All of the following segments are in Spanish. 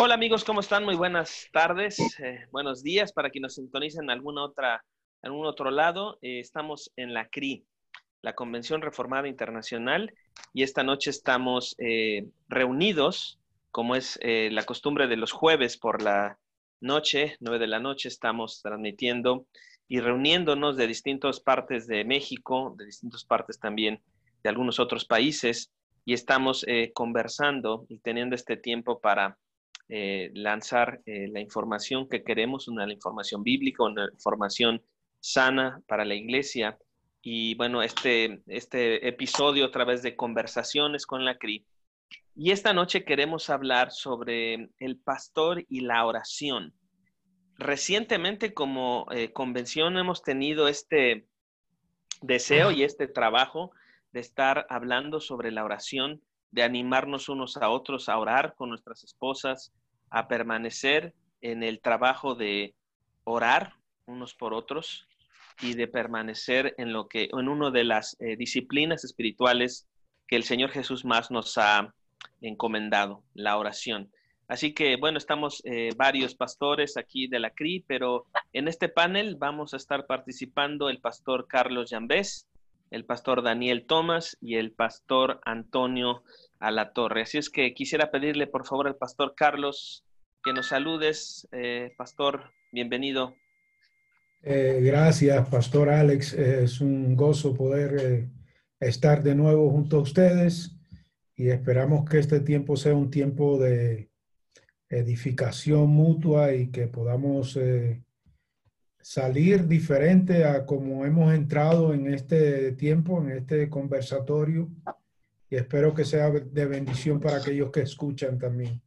Hola amigos, ¿cómo están? Muy buenas tardes, eh, buenos días para quienes nos sintonicen en alguna otra, algún otro lado. Eh, estamos en la CRI, la Convención Reformada Internacional, y esta noche estamos eh, reunidos, como es la costumbre de los jueves por la noche, nueve de la noche, estamos transmitiendo y reuniéndonos de distintas partes de México, de distintas partes también de algunos otros países, y estamos conversando y teniendo este tiempo para eh, lanzar eh, la información que queremos, una información bíblica, una información sana para la iglesia. Y bueno, este, este episodio a través de conversaciones con la CRI. Y esta noche queremos hablar sobre el pastor y la oración. Recientemente como eh, convención hemos tenido este deseo y este trabajo de estar hablando sobre la oración de animarnos unos a otros a orar con nuestras esposas, a permanecer en el trabajo de orar unos por otros y de permanecer en lo que en una de las eh, disciplinas espirituales que el Señor Jesús más nos ha encomendado, la oración. Así que bueno, estamos eh, varios pastores aquí de la CRI, pero en este panel vamos a estar participando el pastor Carlos Llambés, el pastor Daniel Tomás y el pastor Antonio a la torre. Así es que quisiera pedirle por favor al pastor Carlos que nos saludes. Eh, pastor, bienvenido. Eh, gracias, pastor Alex. es un gozo poder eh, estar de nuevo junto a ustedes y esperamos que este tiempo sea un tiempo de edificación mutua y que podamos salir diferente a como hemos entrado en este tiempo, en este conversatorio y espero que sea de bendición para aquellos que escuchan también.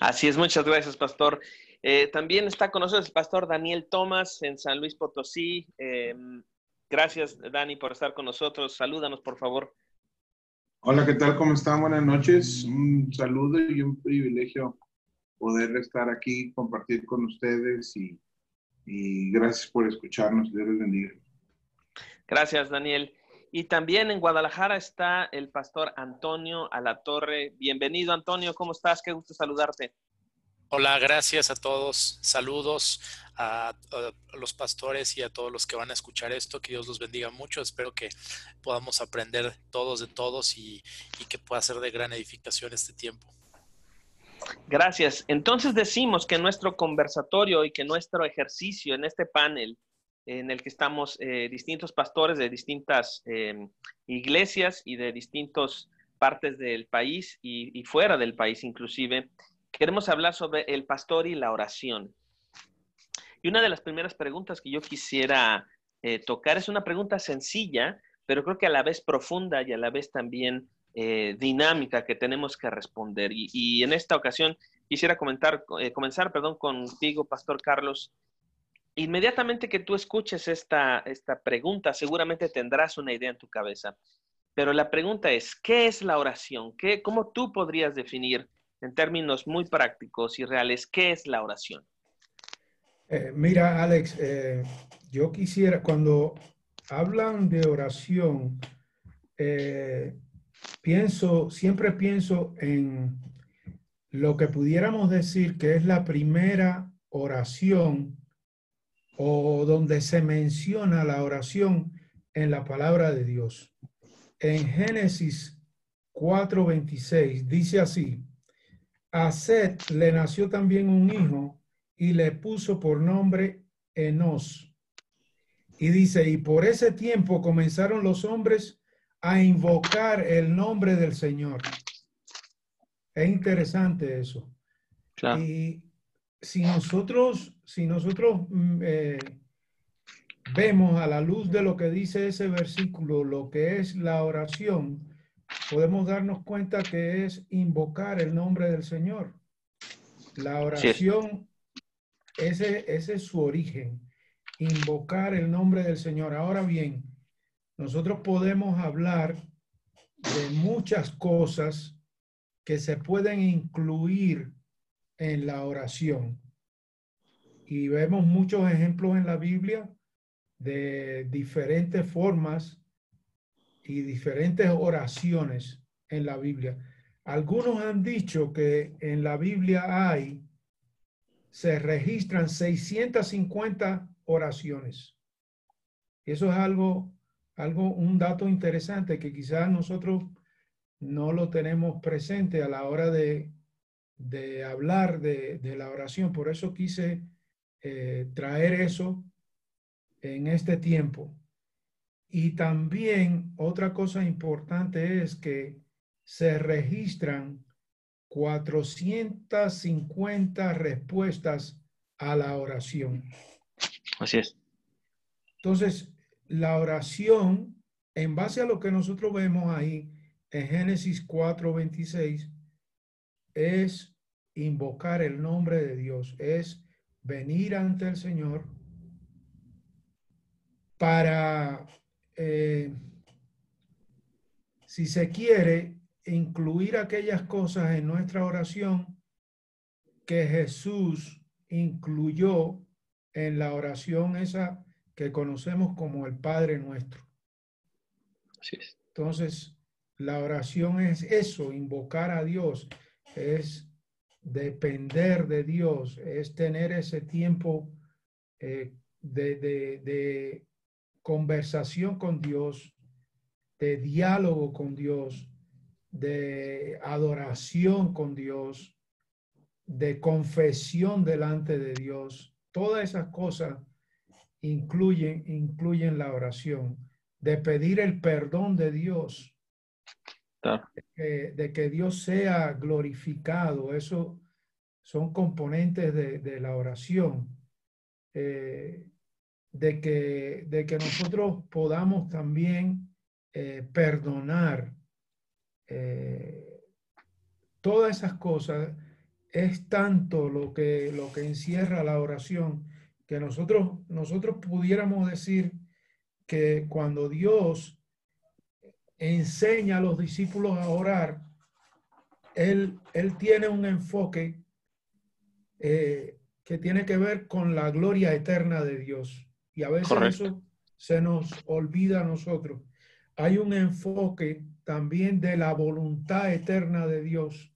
Así es, muchas gracias, pastor. Eh, también está con nosotros el pastor Daniel Tomás en San Luis Potosí. Em, gracias, Dani, por estar con nosotros. Salúdanos, por favor. Hola, ¿qué tal? ¿Cómo están? Buenas noches. Un saludo y un privilegio poder estar aquí, compartir con ustedes y, y gracias por escucharnos. Dios les bendiga. Gracias, Daniel. Y también en Guadalajara está el pastor Antonio Alatorre. Bienvenido, Antonio. ¿Cómo estás? Qué gusto saludarte. Hola, gracias a todos. Saludos a, los pastores y a todos los que van a escuchar esto. Que Dios los bendiga mucho. Espero que podamos aprender todos de todos y, y que pueda ser de gran edificación este tiempo. Gracias. Entonces decimos que nuestro conversatorio y que nuestro ejercicio en este panel en el que estamos eh, distintos pastores de distintas em, iglesias y de distintas partes del país y, fuera del país inclusive. Queremos hablar sobre el pastor y la oración. Y una de las primeras preguntas que yo quisiera eh, tocar es una pregunta sencilla, pero creo que a la vez profunda y a la vez también eh, dinámica que tenemos que responder. Y, en esta ocasión quisiera comentar, comenzar perdón, contigo, Pastor Carlos, inmediatamente que tú escuches esta, esta pregunta, seguramente tendrás una idea en tu cabeza. Pero la pregunta es, ¿qué es la oración? ¿Qué, ¿Cómo tú podrías definir en términos muy prácticos y reales qué es la oración? Eh, mira, Alex, eh, yo quisiera, cuando hablan de oración, eh, pienso, siempre pienso en lo que pudiéramos decir que es la primera oración o donde se menciona la oración en la palabra de Dios. En Génesis 4:26 dice así, a Seth le nació también un hijo y le puso por nombre Enos. Y dice, y por ese tiempo comenzaron los hombres a invocar el nombre del Señor. Es interesante eso. Y si nosotros, si nosotros mm, eh, vemos a la luz de lo que dice ese versículo, lo que es la oración, podemos darnos cuenta que es invocar el nombre del Señor. La oración, ese, ese es su origen, invocar el nombre del Señor. Ahora bien, nosotros podemos hablar de muchas cosas que se pueden incluir en la oración. Y vemos muchos ejemplos en la Biblia de diferentes formas y diferentes oraciones en la Biblia. algunos han dicho que en la Biblia hay, se registran 650 oraciones. Eso es algo, algo, un dato interesante que quizás nosotros no lo tenemos presente a la hora de, de hablar de, de, la oración. Por eso quise eh, traer eso en este tiempo. Y también otra cosa importante es que se registran 450 respuestas a la oración. Así es. Entonces, la oración, en base a lo que nosotros vemos ahí en Génesis 4:26, es invocar el nombre de Dios, es venir ante el Señor para, eh, si se quiere, incluir aquellas cosas en nuestra oración que Jesús incluyó en la oración esa que conocemos como el Padre nuestro. Entonces, la oración es eso, invocar a Dios, es depender de Dios, es tener ese tiempo eh, de, de conversación con Dios, de diálogo con Dios, de adoración con Dios, de confesión delante de Dios. Todas esas cosas incluyen, incluyen la oración, de pedir el perdón de Dios, de, que, Dios sea glorificado. Eso son componentes de, la oración. Eh, de, que, de que nosotros podamos también eh, perdonar eh, todas esas cosas es tanto lo que, lo que encierra la oración que nosotros, nosotros pudiéramos decir que cuando Dios enseña a los discípulos a orar, Él, él tiene un enfoque eh, que tiene que ver con la gloria eterna de Dios. Y a veces eso se nos olvida a nosotros. Hay un enfoque también de la voluntad eterna de Dios.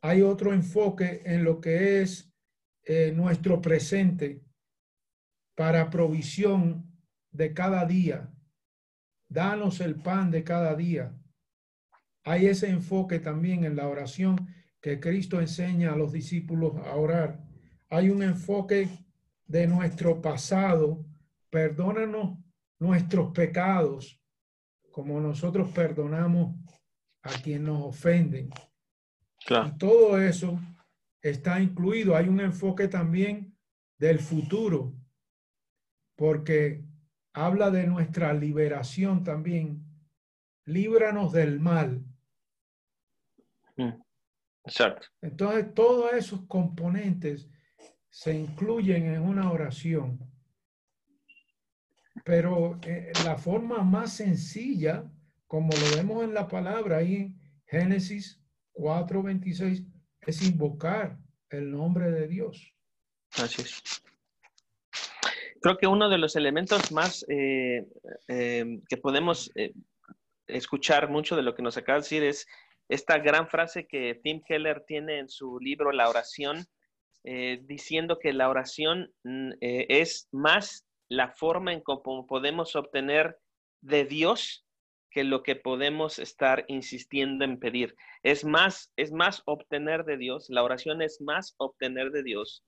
Hay otro enfoque en lo que es eh, nuestro presente para provisión de cada día. Danos el pan de cada día. Hay ese enfoque también en la oración que Cristo enseña a los discípulos a orar. Hay un enfoque de nuestro pasado. Perdónanos nuestros pecados como nosotros perdonamos a quien nos ofenden. Y todo eso está incluido. Hay un enfoque también del futuro, porque habla de nuestra liberación también. Líbranos del mal. Mm, exacto. Entonces, todos esos componentes se incluyen en una oración. Pero eh, la forma más sencilla, como lo vemos en la palabra ahí en Génesis 4:26, es invocar el nombre de Dios. Así es. Creo que uno de los elementos más eh, eh, que podemos escuchar mucho de lo que nos acaba de decir es esta gran frase que Tim Keller tiene en su libro La oración, diciendo que la oración mm, es más la forma en cómo podemos obtener de Dios que lo que podemos estar insistiendo en pedir. Es más, es más obtener de Dios, la oración es más obtener de Dios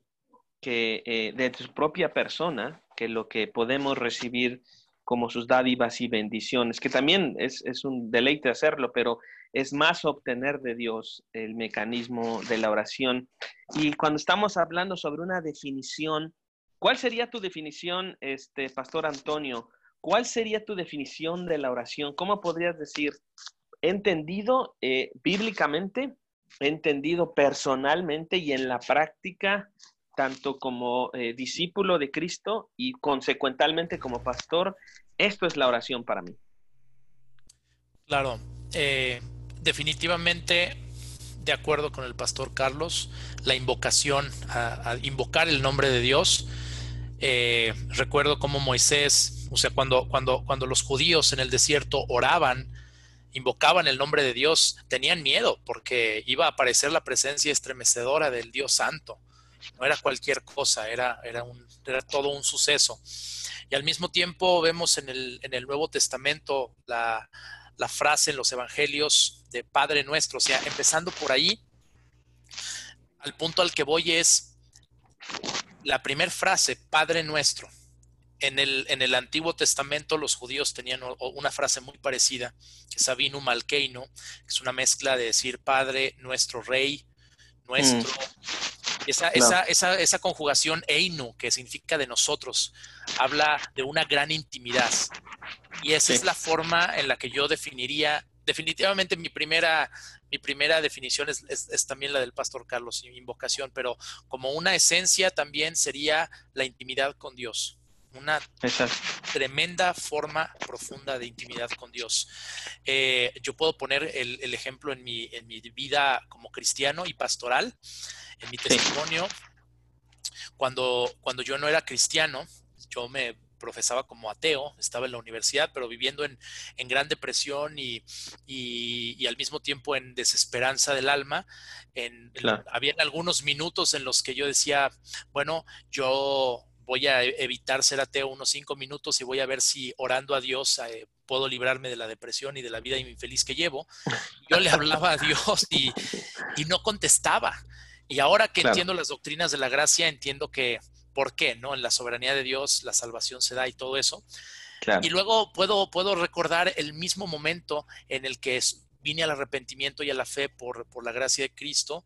que eh, de su propia persona que lo que podemos recibir como sus dádivas y bendiciones, que también es, es un deleite hacerlo, pero es más obtener de Dios el mecanismo de la oración. Y cuando estamos hablando sobre una definición ¿Cuál sería tu definición, este, Pastor Antonio? ¿Cuál sería tu definición de la oración? ¿Cómo podrías decir, entendido eh, bíblicamente, entendido personalmente y en la práctica, tanto como eh, discípulo de Cristo y consecuentemente como pastor, esto es la oración para mí? Claro, eh, definitivamente de acuerdo con el pastor Carlos, la invocación, a invocar el nombre de Dios recuerdo cómo Moisés, o sea, cuando, cuando, cuando los judíos en el desierto oraban invocaban el nombre de Dios tenían miedo porque iba a aparecer la presencia estremecedora del Dios Santo. No era cualquier cosa, era, era, un, era todo un suceso. Y al mismo tiempo vemos en el, en el Nuevo Testamento la, la frase en los Evangelios de Padre Nuestro, o sea, empezando por ahí, al punto al que voy es la primera frase, Padre Nuestro. En el, en el, Antiguo Testamento los judíos tenían una frase muy parecida, que es Malkeino, que es una mezcla de decir Padre, nuestro Rey, nuestro. Mm. Esa, esa, esa, esa, conjugación Einu, que significa de nosotros, habla de una gran intimidad. Y esa es la forma en la que yo definiría, definitivamente mi primera, mi primera definición es, es, también la del pastor Carlos, invocación, pero como una esencia también sería la intimidad con Dios. Una tremenda forma profunda de intimidad con Dios. Eh, yo puedo poner el, el, ejemplo en mi, en mi vida como cristiano y pastoral, en mi testimonio. Cuando, cuando yo no era cristiano, yo me profesaba como ateo, estaba en la universidad, pero viviendo en, gran depresión y, al mismo tiempo en desesperanza del alma. En, había algunos minutos en los que yo decía, bueno, yo voy a e, evitar ser ateo unos cinco minutos y voy a ver si orando a Dios eh, puedo librarme de la depresión y de la vida infeliz que llevo. Yo le hablaba a Dios y, no contestaba. Y ahora que entiendo las doctrinas de la gracia, entiendo que por qué, ¿no? En la soberanía de Dios la salvación se da y todo eso. Y luego puedo, puedo recordar el mismo momento en el que vine al arrepentimiento y a la fe por, por la gracia de Cristo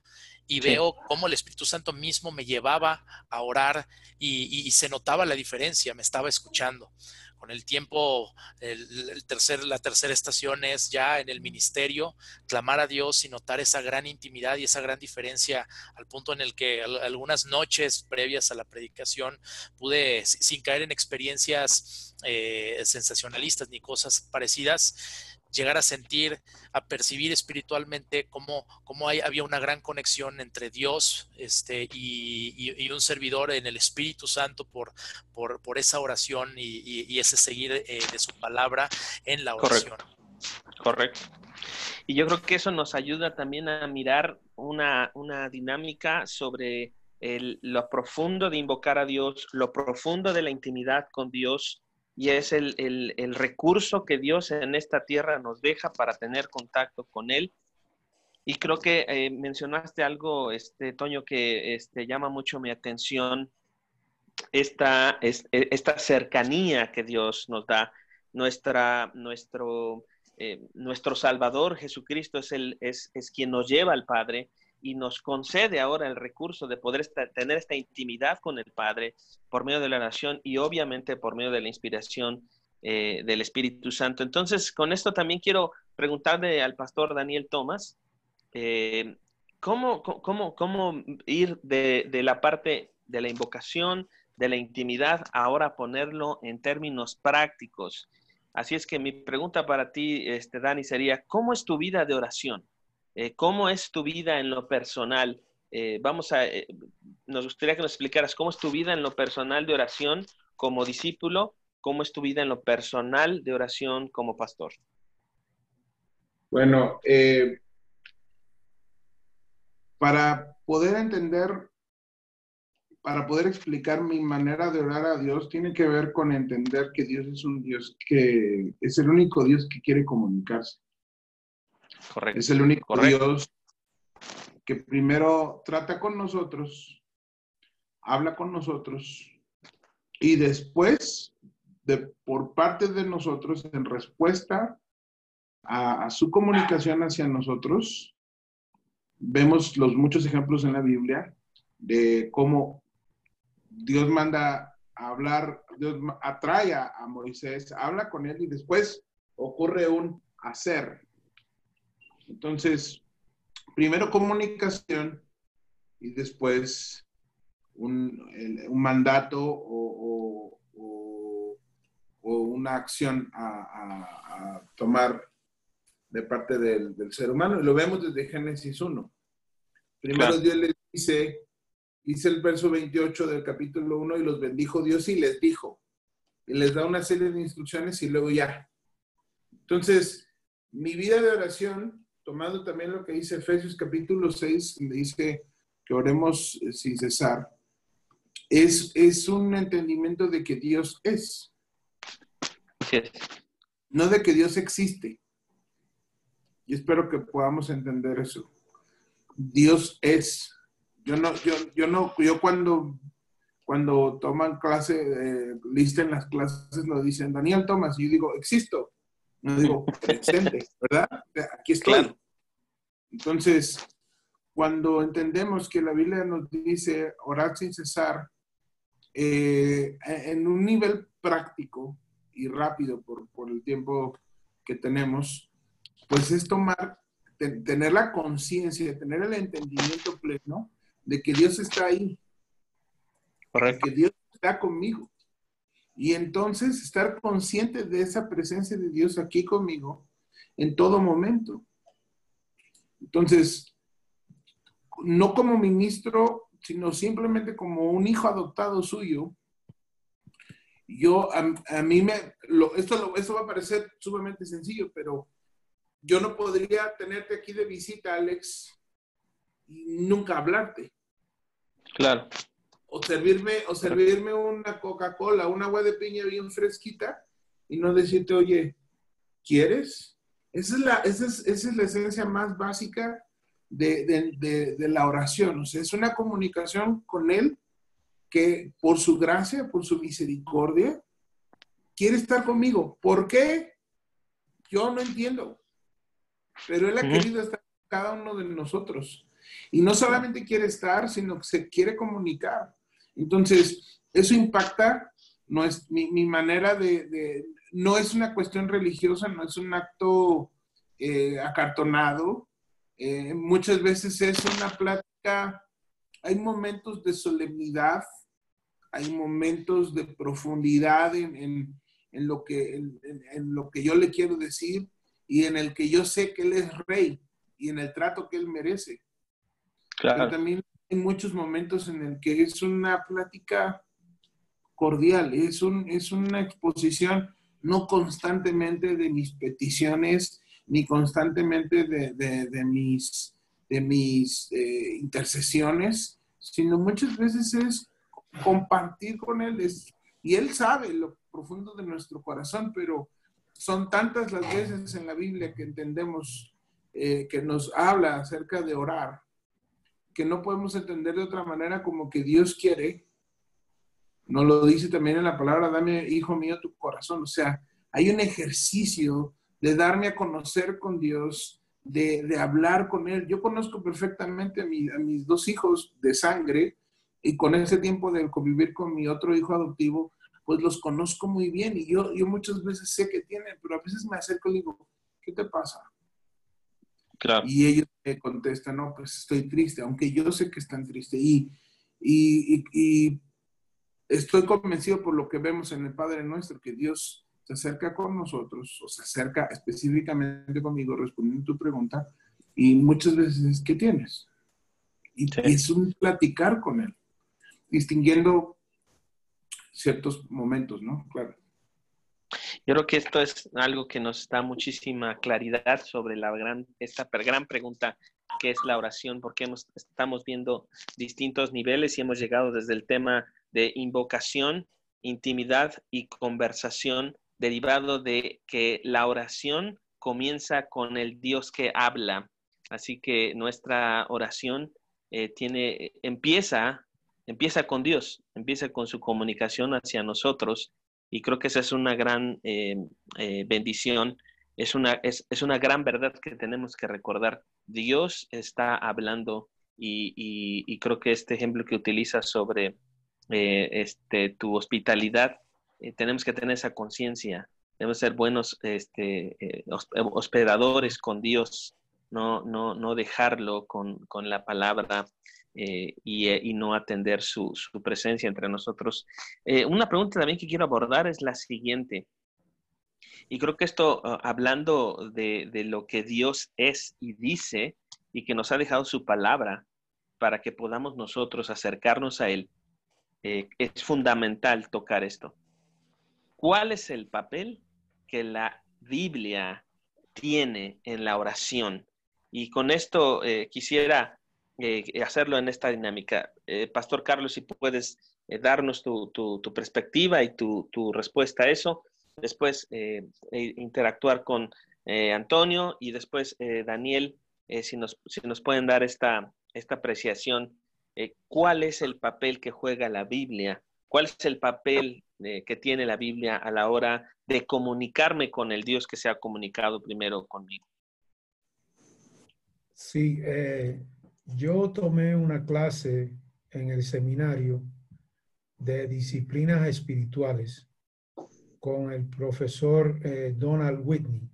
y veo cómo el Espíritu Santo mismo me llevaba a orar y, se notaba la diferencia, me estaba escuchando. Con el tiempo, el, tercer, la tercera estación es ya en el ministerio, clamar a Dios y notar esa gran intimidad y esa gran diferencia al punto en el que algunas noches previas a la predicación pude, sin caer en experiencias eh, sensacionalistas ni cosas parecidas, llegar a sentir, a percibir espiritualmente cómo, cómo hay, había una gran conexión entre Dios este, y, un servidor en el Espíritu Santo por, por, por esa oración y, ese seguir eh, de su palabra en la oración. Correcto. Y yo creo que eso nos ayuda también a mirar una, una dinámica sobre el, lo profundo de invocar a Dios, lo profundo de la intimidad con Dios, y es el, recurso que Dios en esta tierra nos deja para tener contacto con Él. Y creo que eh, mencionaste algo, este, Toño, que este, llama mucho mi atención, esta, e, esta cercanía que Dios nos da. Nuestra, nuestro, eh, nuestro Salvador Jesucristo es, el, es, es quien nos lleva al Padre y nos concede ahora el recurso de poder tener esta intimidad con el Padre por medio de la oración y obviamente por medio de la inspiración eh, del Espíritu Santo. Entonces, con esto también quiero preguntarle al pastor Daniel Tomás, eh, ¿cómo, cómo, cómo, ir de, de, la parte de la invocación, de la intimidad, ahora ponerlo en términos prácticos? Así es que mi pregunta para ti, este, Dani, sería, ¿cómo es tu vida de oración? Eh, ¿Cómo es tu vida en lo personal? Eh, vamos a, eh, nos gustaría que nos explicaras cómo es tu vida en lo personal de oración como discípulo, cómo es tu vida en lo personal de oración como pastor. Bueno, para poder entender, para poder explicar mi manera de orar a Dios, tiene que ver con entender que Dios es un Dios que es el único Dios que quiere comunicarse. Es el único Dios que primero trata con nosotros, habla con nosotros y después, de, por parte de nosotros, en respuesta a, su comunicación hacia nosotros, vemos los muchos ejemplos en la Biblia de cómo Dios manda a hablar, Dios atrae a, a Moisés, habla con él y después ocurre un hacer. Entonces, primero comunicación y después un, mandato o, una acción a, tomar de parte del, ser humano. Y lo vemos desde Génesis 1. Primero Dios les dice, dice el verso 28 del capítulo 1, y los bendijo Dios y les dijo. Y les da una serie de instrucciones y luego ya. Entonces, mi vida de oración, tomando también lo que dice Efesios capítulo 6, donde dice que oremos eh, sin cesar, es, es un entendimiento de que Dios es. No de que Dios existe. Y espero que podamos entender eso. Dios es. Yo no, yo, yo no, yo cuando, cuando toman clase, eh, listen las clases, lo dicen Daniel Thomas, y yo digo, existo. No digo presente, ¿verdad? Aquí estoy. Entonces, cuando entendemos que la Biblia nos dice orar sin cesar, eh, en un nivel práctico y rápido por, por el tiempo que tenemos, pues es tomar, tener la conciencia, tener el entendimiento pleno de que Dios está ahí. Correcto. Que Dios está conmigo. Y entonces estar consciente de esa presencia de Dios aquí conmigo en todo momento. Entonces, no como ministro, sino simplemente como un hijo adoptado suyo, yo, a, mí me, esto, esto va a parecer sumamente sencillo, pero yo no podría tenerte aquí de visita, Alex, y nunca hablarte. Claro o servirme, o servirme una Coca-Cola, una agua de piña bien fresquita y no decirte, oye, ¿quieres? Esa es la, esa es, la esencia más básica de, la oración. O sea, es una comunicación con Él que por su gracia, por su misericordia, quiere estar conmigo. ¿Por qué? Yo no entiendo. Pero Él ha querido estar con cada uno de nosotros. Y no solamente quiere estar, sino que se quiere comunicar. Entonces, eso impacta no es, mi, manera de, no es una cuestión religiosa, no es un acto eh, acartonado. Eh, muchas veces es una plática, hay momentos de solemnidad, hay momentos de profundidad en, lo, que, en, lo que yo le quiero decir y en el que yo sé que Él es rey y en el trato que Él merece. Claro. también en muchos momentos en el que es una plática cordial, es, un, es una exposición no constantemente de mis peticiones, ni constantemente de, mis, de mis eh, intercesiones, sino muchas veces es compartir con Él. y Él sabe lo profundo de nuestro corazón, pero son tantas las veces en la Biblia que entendemos eh, que nos habla acerca de orar que no podemos entender de otra manera como que Dios quiere. Nos lo dice también en la palabra, dame, hijo mío, tu corazón. O sea, hay un ejercicio de darme a conocer con Dios, de, hablar con Él. Yo conozco perfectamente a, a, mis dos hijos de sangre y con ese tiempo de convivir con mi otro hijo adoptivo, pues los conozco muy bien y yo, yo muchas veces sé que tienen, pero a veces me acerco y digo, ¿qué te pasa? Y ellos me contestan, no, pues estoy triste, aunque yo sé que están tristes. Y, y, estoy convencido por lo que vemos en el Padre Nuestro, que Dios se acerca con nosotros, o se acerca específicamente conmigo, respondiendo tu pregunta, y muchas veces, ¿qué tienes? Y, y es un platicar con Él, distinguiendo ciertos momentos, ¿no? Claro. Yo creo que esto es algo que nos da muchísima claridad sobre la gran, esta gran pregunta que es la oración, porque estamos viendo distintos niveles y hemos llegado desde el tema de invocación, intimidad y conversación, derivado de que la oración comienza con el Dios que habla. Así que nuestra oración eh, tiene, empieza, empieza con Dios, empieza con su comunicación hacia nosotros y creo que esa es una gran eh, eh, bendición, es una, es, una gran verdad que tenemos que recordar. Dios está hablando y, creo que este ejemplo que utilizas sobre eh, este, tu hospitalidad, tenemos que tener esa conciencia, debemos ser buenos este, hospedadores con Dios, no, no, no dejarlo con, con la palabra eh, eh, y, no atender su, presencia entre nosotros. Eh, una pregunta también que quiero abordar es la siguiente. Y creo que esto, ah, hablando de, lo que Dios es y dice y que nos ha dejado su palabra para que podamos nosotros acercarnos a Él, es fundamental tocar esto. ¿Cuál es el papel que la Biblia tiene en la oración. Y con esto eh, quisiera eh, hacerlo en esta dinámica. Eh, Pastor Carlos, si puedes darnos tu, perspectiva y tu, respuesta a eso. Después interactuar con Antonio y después Daniel, si, nos, si nos pueden dar esta, esta apreciación. ¿Cuál es el papel que juega la Biblia? ¿Cuál es el papel que tiene la Biblia a la hora de comunicarme con el Dios que se ha comunicado primero conmigo. Sí, eh, yo tomé una clase en el seminario de disciplinas espirituales con el profesor eh, Donald Whitney.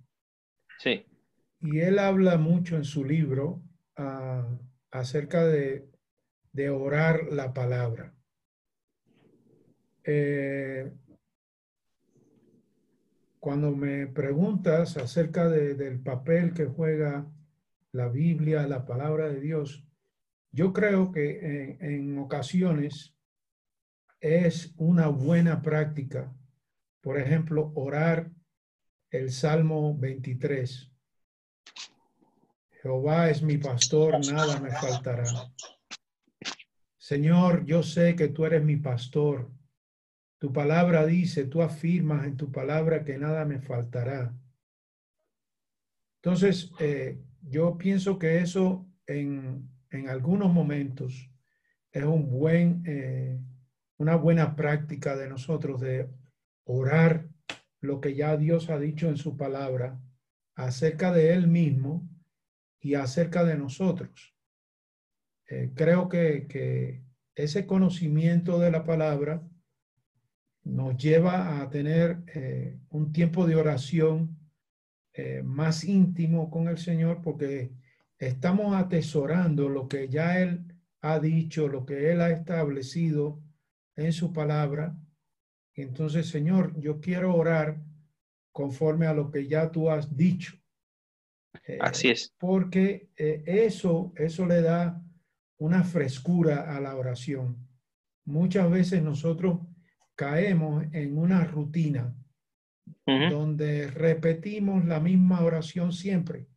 Sí. Y él habla mucho en su libro ah, acerca de, de orar la palabra. Eh, cuando me preguntas acerca del papel que juega la Biblia, la palabra de Dios, yo creo que en, ocasiones es una buena práctica, por ejemplo, orar el Salmo 23. Jehová es mi pastor, nada me faltará. Señor, yo sé que tú eres mi pastor tu palabra dice, tú afirmas en tu palabra que nada me faltará. Entonces, eh, yo pienso que eso en, algunos momentos es un buen, eh, una buena práctica de nosotros de orar lo que ya Dios ha dicho en su palabra acerca de Él mismo y acerca de nosotros. Eh, creo que, que ese conocimiento de la palabra nos lleva a tener eh, un tiempo de oración más íntimo con el Señor porque estamos atesorando lo que ya Él ha dicho, lo que Él ha establecido en su palabra. Entonces, Señor, yo quiero orar conforme a lo que ya tú has dicho. Eh, Así es. Porque eso, eso le da una frescura a la oración. Muchas veces nosotros caemos en una rutina donde repetimos la misma oración siempre.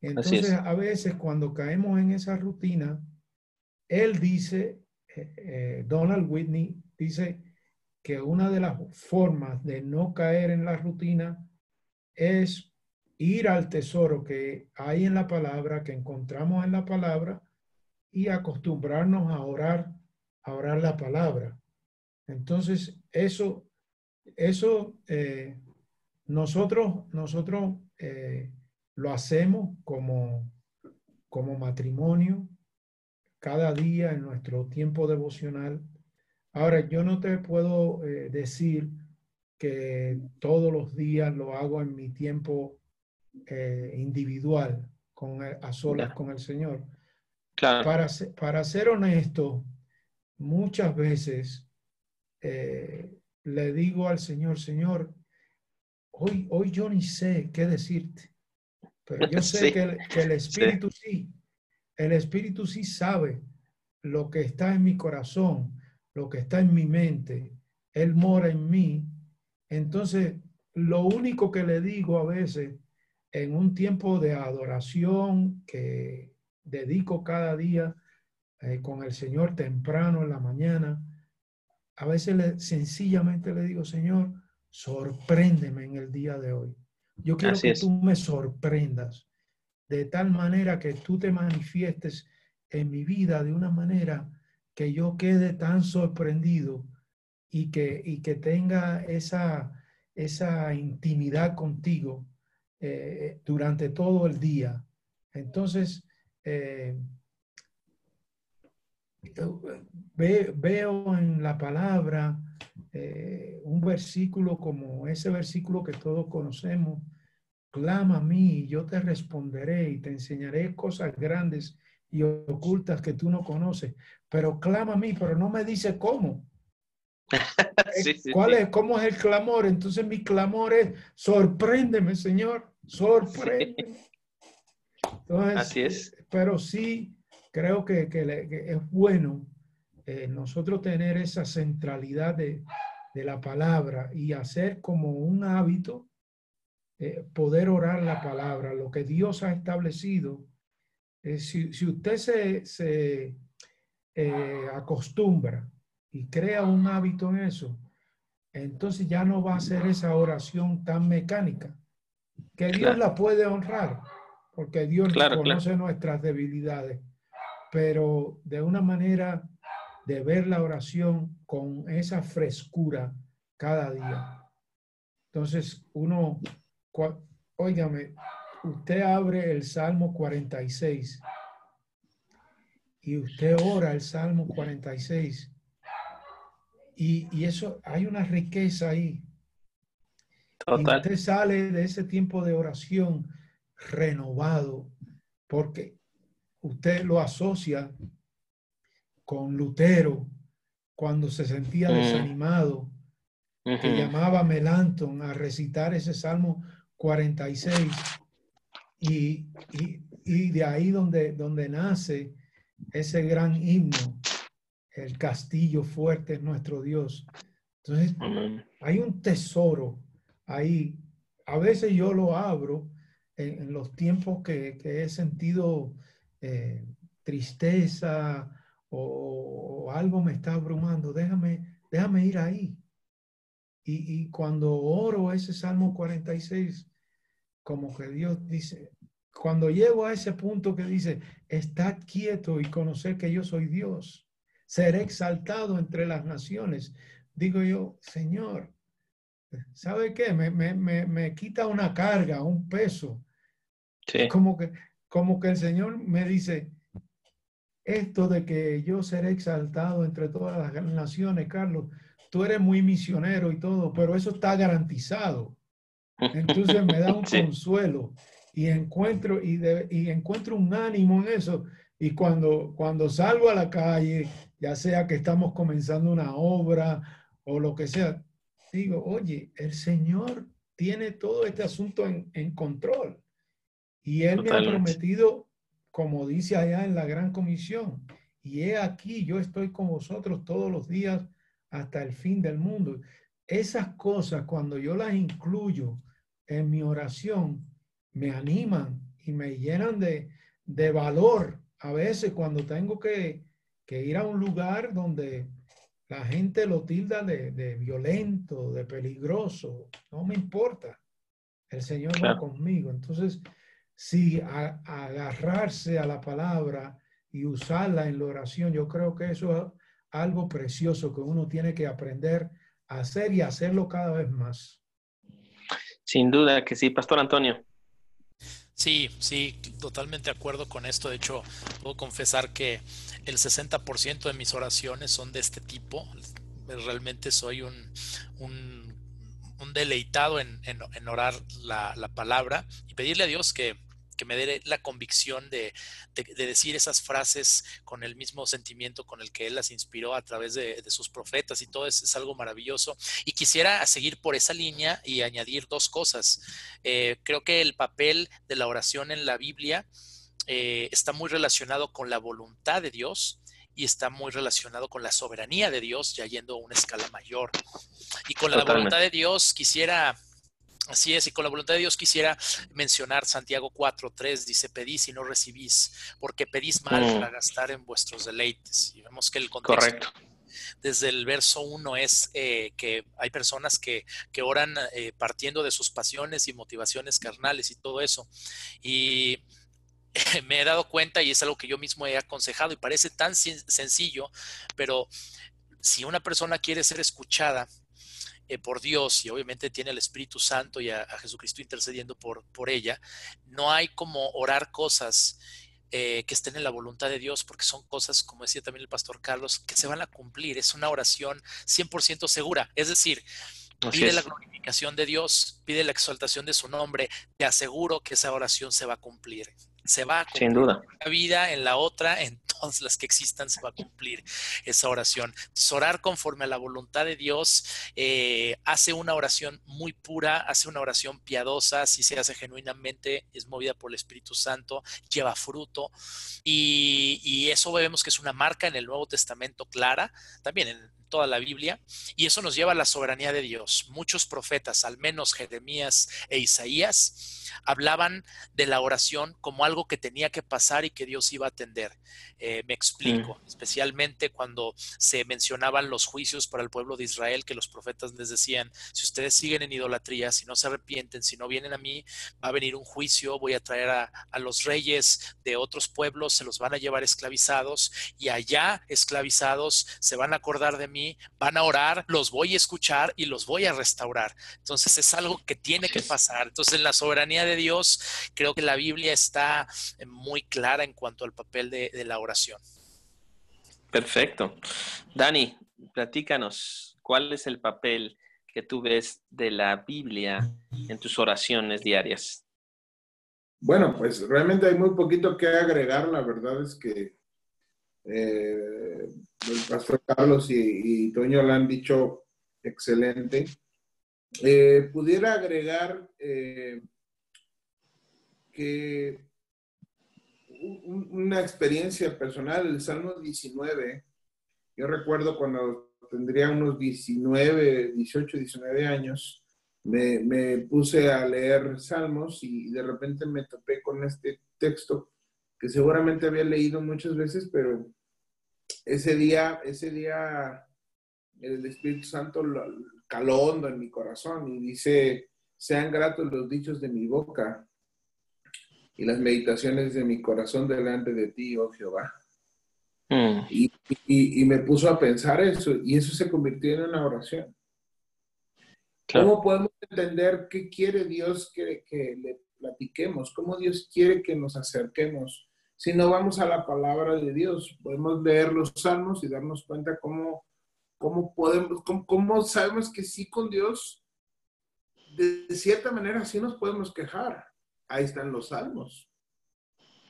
Entonces, a veces cuando caemos en esa rutina, él dice, eh, eh, Donald Whitney dice que una de las formas de no caer en la rutina es ir al tesoro que hay en la palabra, que encontramos en la palabra, y acostumbrarnos a orar, a orar la palabra. Entonces, eso, eso eh, nosotros, nosotros lo hacemos como, como matrimonio cada día en nuestro tiempo devocional. Ahora, yo no te puedo eh, decir que todos los días lo hago en mi tiempo individual, con, a solas con el Señor. Para, para ser honesto, muchas veces eh, le digo al Señor, Señor, hoy, hoy yo ni sé qué decirte, pero yo sé que, el, Espíritu sí. el Espíritu sí sabe lo que está en mi corazón, lo que está en mi mente, Él mora en mí. Entonces, lo único que le digo a veces en un tiempo de adoración que dedico cada día eh, con el Señor temprano en la mañana, a veces le, sencillamente le digo, Señor, sorpréndeme en el día de hoy. Yo quiero que tú me sorprendas de tal manera que tú te manifiestes en mi vida de una manera que yo quede tan sorprendido y que, y que tenga esa, esa intimidad contigo eh, durante todo el día. Entonces, eh, veo en la palabra eh, un versículo como ese versículo que todos conocemos, clama a mí y yo te responderé y te enseñaré cosas grandes y ocultas que tú no conoces, pero clama a mí, pero no me dice cómo. Eh, ¿Cuál es? ¿Cómo es el clamor? Entonces mi clamor es, sorpréndeme, Señor, sorpréndeme. Así es. Pero sí, creo que, es bueno eh, nosotros tener esa centralidad de, la palabra y hacer como un hábito eh, poder orar la palabra, lo que Dios ha establecido. Eh, si, si, usted se, se eh, acostumbra y crea un hábito en eso, entonces ya no va a ser esa oración tan mecánica, que Dios la puede honrar, porque Dios conoce nuestras debilidades, pero de una manera de ver la oración con esa frescura cada día. Entonces, uno, óigame, usted abre el Salmo 46 y usted ora el Salmo 46 y, y eso, hay una riqueza ahí. Y usted sale de ese tiempo de oración renovado porque usted lo asocia con Lutero cuando se sentía mm. desanimado, que llamaba a Melanton a recitar ese Salmo 46 y, y, y, de ahí donde, donde nace ese gran himno, el castillo fuerte es nuestro Dios. Entonces, hay un tesoro ahí. A veces yo lo abro en, los tiempos que, que he sentido eh, tristeza, o, algo me está abrumando, déjame, déjame ir ahí. Y, y cuando oro ese Salmo 46, como que Dios dice, cuando llego a ese punto que dice, está quieto y conocer que yo soy Dios, seré exaltado entre las naciones, digo yo, Señor, ¿sabe qué? Me, me, me, me quita una carga, un peso. Como, que, como que el Señor me dice, esto de que yo seré exaltado entre todas las naciones, Carlos, tú eres muy misionero y todo, pero eso está garantizado. Entonces me da un consuelo y encuentro, y, y encuentro un ánimo en eso. Y cuando, cuando salgo a la calle, ya sea que estamos comenzando una obra o lo que sea, digo, oye, el Señor tiene todo este asunto en, en control. Y Él me ha prometido como dice allá en la gran comisión, y he aquí, yo estoy con vosotros todos los días hasta el fin del mundo. Esas cosas, cuando yo las incluyo en mi oración, me animan y me llenan de, de valor. A veces cuando tengo que, que, ir a un lugar donde la gente lo tilda de, de violento, de peligroso, no me importa. El Señor va conmigo. Entonces, si agarrarse a la palabra y usarla en la oración, yo creo que eso es algo precioso que uno tiene que aprender a hacer y hacerlo cada vez más. Sin duda que sí, Pastor Antonio. Sí, sí, totalmente de acuerdo con esto. De hecho, puedo confesar que el 60% de mis oraciones son de este tipo. Realmente soy un, un, deleitado en, orar la, la, palabra y pedirle a Dios que, que me dé la convicción de, decir esas frases con el mismo sentimiento con el que él las inspiró a través de, sus profetas y todo es, es, algo maravilloso. Y quisiera seguir por esa línea y añadir dos cosas. Eh, creo que el papel de la oración en la Biblia eh, está muy relacionado con la voluntad de Dios y está muy relacionado con la soberanía de Dios, ya yendo a una escala mayor. Y con la voluntad de Dios quisiera Así es, y con la voluntad de Dios quisiera mencionar Santiago 4.3, dice, pedís y no recibís, porque pedís mal mm. para gastar en vuestros deleites. Y vemos que el contexto Correcto. desde el verso 1 es eh, que hay personas que, que oran eh, partiendo de sus pasiones y motivaciones carnales y todo eso. Y me he dado cuenta, y es algo que yo mismo he aconsejado, y parece tan sencillo, pero si una persona quiere ser escuchada, eh, por Dios y obviamente tiene al Espíritu Santo y a, Jesucristo intercediendo por, por ella, no hay como orar cosas eh, que estén en la voluntad de Dios, porque son cosas, como decía también el pastor Carlos, que se van a cumplir. Es una oración 100% segura. Es decir, pide la glorificación de Dios, pide la exaltación de su nombre, te aseguro que esa oración se va a cumplir se va a cumplir. Sin duda. En la vida, en la otra, en todas las que existan, se va a cumplir esa oración. orar conforme a la voluntad de Dios eh, hace una oración muy pura, hace una oración piadosa, si se hace genuinamente, es movida por el Espíritu Santo, lleva fruto. Y, y eso vemos que es una marca en el Nuevo Testamento clara, también en toda la Biblia y eso nos lleva a la soberanía de Dios. Muchos profetas, al menos Jeremías e Isaías, hablaban de la oración como algo que tenía que pasar y que Dios iba a atender. Eh, me explico, mm. especialmente cuando se mencionaban los juicios para el pueblo de Israel, que los profetas les decían, si ustedes siguen en idolatría, si no se arrepienten, si no vienen a mí, va a venir un juicio, voy a traer a, a los reyes de otros pueblos, se los van a llevar esclavizados y allá esclavizados se van a acordar de mí, van a orar, los voy a escuchar y los voy a restaurar. Entonces es algo que tiene que pasar. Entonces en la soberanía de Dios, creo que la Biblia está muy clara en cuanto al papel de, la oración. Perfecto. Dani, platícanos, ¿cuál es el papel que tú ves de la Biblia en tus oraciones diarias? Bueno, pues realmente hay muy poquito que agregar. La verdad es que eh, el pastor Carlos y, Toño lo han dicho excelente. Eh, pudiera agregar eh, que una experiencia personal, el Salmo 19, yo recuerdo cuando tendría unos 19, 18, 19 años, me, puse a leer salmos y de repente me topé con este texto que seguramente había leído muchas veces, pero ese día, ese día el Espíritu Santo caló hondo en mi corazón y dice, sean gratos los dichos de mi boca y las meditaciones de mi corazón delante de ti, oh Jehová. Mm. Y, y, me puso a pensar eso y eso se convirtió en una oración. ¿Cómo podemos entender qué quiere Dios que, que, le platiquemos? ¿Cómo Dios quiere que nos acerquemos? Si no vamos a la palabra de Dios, podemos leer los salmos y darnos cuenta cómo, cómo podemos, cómo, sabemos que sí con Dios, de cierta manera sí nos podemos quejar. Ahí están los salmos.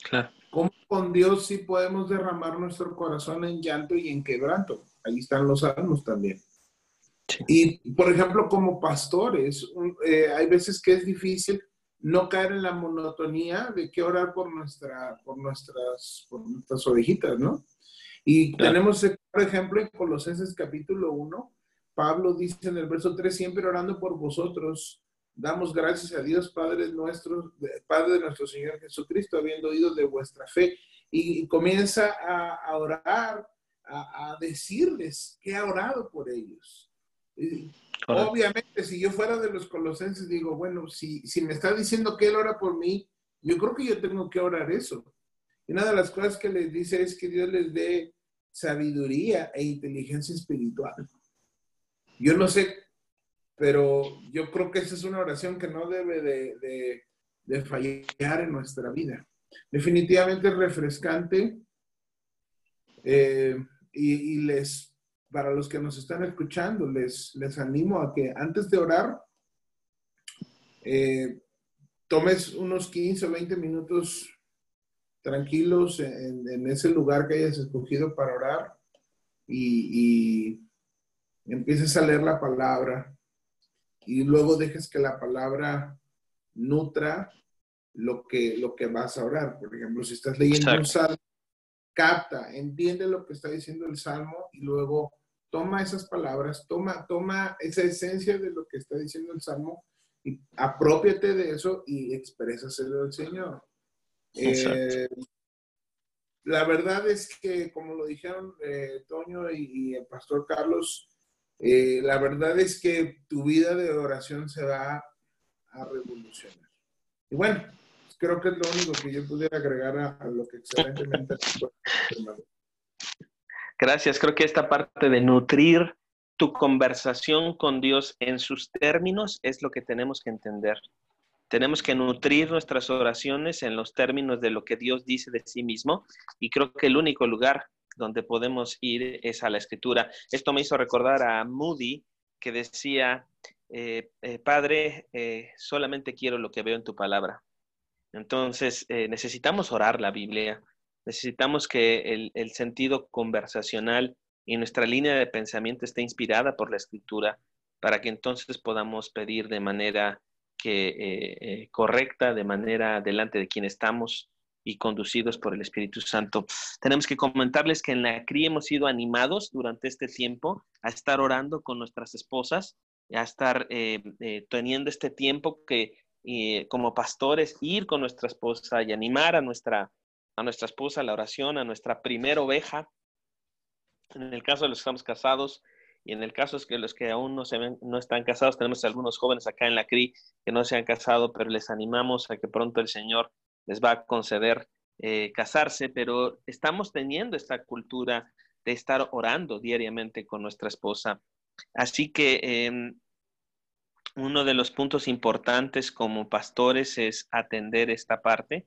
Claro. ¿Cómo con Dios sí podemos derramar nuestro corazón en llanto y en quebranto? Ahí están los salmos también. Y, por ejemplo, como pastores, eh, hay veces que es difícil no caer en la monotonía de que orar por, nuestra, por, nuestras, por nuestras ovejitas, ¿no? Y tenemos, por ejemplo, en Colosenses capítulo 1, Pablo dice en el verso 3, siempre orando por vosotros, damos gracias a Dios, Padre nuestro, Padre de nuestro Señor Jesucristo, habiendo oído de vuestra fe. Y, comienza a, orar, a, a decirles que ha orado por ellos Obviamente, si yo fuera de los colosenses, digo, bueno, si, si me está diciendo que Él ora por mí, yo creo que yo tengo que orar eso. Y una de las cosas que les dice es que Dios les dé sabiduría e inteligencia espiritual. Yo no sé, pero yo creo que esa es una oración que no debe de, de, fallar en nuestra vida. Definitivamente es refrescante eh, y, y les para los que nos están escuchando, les, les animo a que antes de orar, eh, tomes unos 15 o 20 minutos tranquilos en, ese lugar que hayas escogido para orar y, y, empieces a leer la palabra y luego dejes que la palabra nutra lo que, lo que vas a orar. Por ejemplo, si estás leyendo un salmo, capta, entiende lo que está diciendo el salmo y luego toma esas palabras, toma, toma esa esencia de lo que está diciendo el Salmo y apropiate de eso y exprésaselo al Señor. Eh, la verdad es que, como lo dijeron eh, Toño y, el pastor Carlos, eh, la verdad es que tu vida de oración se va a revolucionar. Y bueno, creo que es lo único que yo pudiera agregar a, a lo que excelentemente Gracias. Creo que esta parte de nutrir tu conversación con Dios en sus términos es lo que tenemos que entender. Tenemos que nutrir nuestras oraciones en los términos de lo que Dios dice de sí mismo y creo que el único lugar donde podemos ir es a la escritura. Esto me hizo recordar a Moody que decía, eh, eh, Padre, eh, solamente quiero lo que veo en tu palabra. Entonces, necesitamos orar la Biblia, Necesitamos que el, sentido conversacional y nuestra línea de pensamiento esté inspirada por la escritura para que entonces podamos pedir de manera que, eh, eh, correcta, de manera delante de quien estamos, y conducidos por el Espíritu Santo. Tenemos que comentarles que en la CRI hemos sido animados durante este tiempo a estar orando con nuestras esposas, a estar eh, teniendo este tiempo que como pastores ir con nuestra esposa y animar a nuestra, a nuestra esposa la oración, a nuestra primera oveja. En el caso de los que estamos casados, y en el caso que los que aún no, se no están casados, tenemos algunos jóvenes acá en la CRI que no se han casado, pero les animamos a que pronto el Señor les va a conceder eh, casarse, pero estamos teniendo esta cultura de estar orando diariamente con nuestra esposa. Así que em, uno de los puntos importantes como pastores es atender esta parte.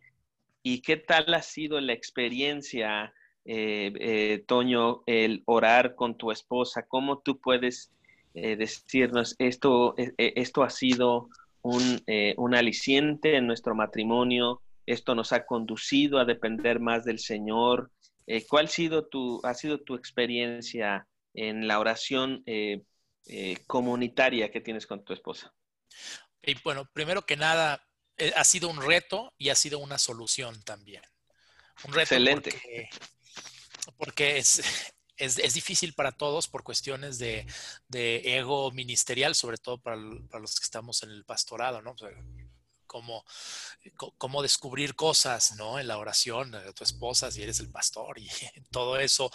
¿Y qué tal ha sido la experiencia, eh, eh, Toño, el orar con tu esposa? ¿Cómo tú puedes decirnos esto, esto ha sido un, un aliciente en nuestro matrimonio? esto nos ha conducido a depender más del Señor. Eh, ¿Cuál ha sido, tu, ha sido tu experiencia en la oración eh, eh, comunitaria que tienes con tu esposa? Y bueno, primero que nada, ha sido un reto y ha sido una solución también. Un reto Excelente. Porque, es, es, difícil para todos por cuestiones de, ego ministerial, sobre todo para, para, los que estamos en el pastorado, ¿no? Cómo, cómo descubrir cosas, ¿no? En la oración de tu esposa, si eres el pastor y todo eso.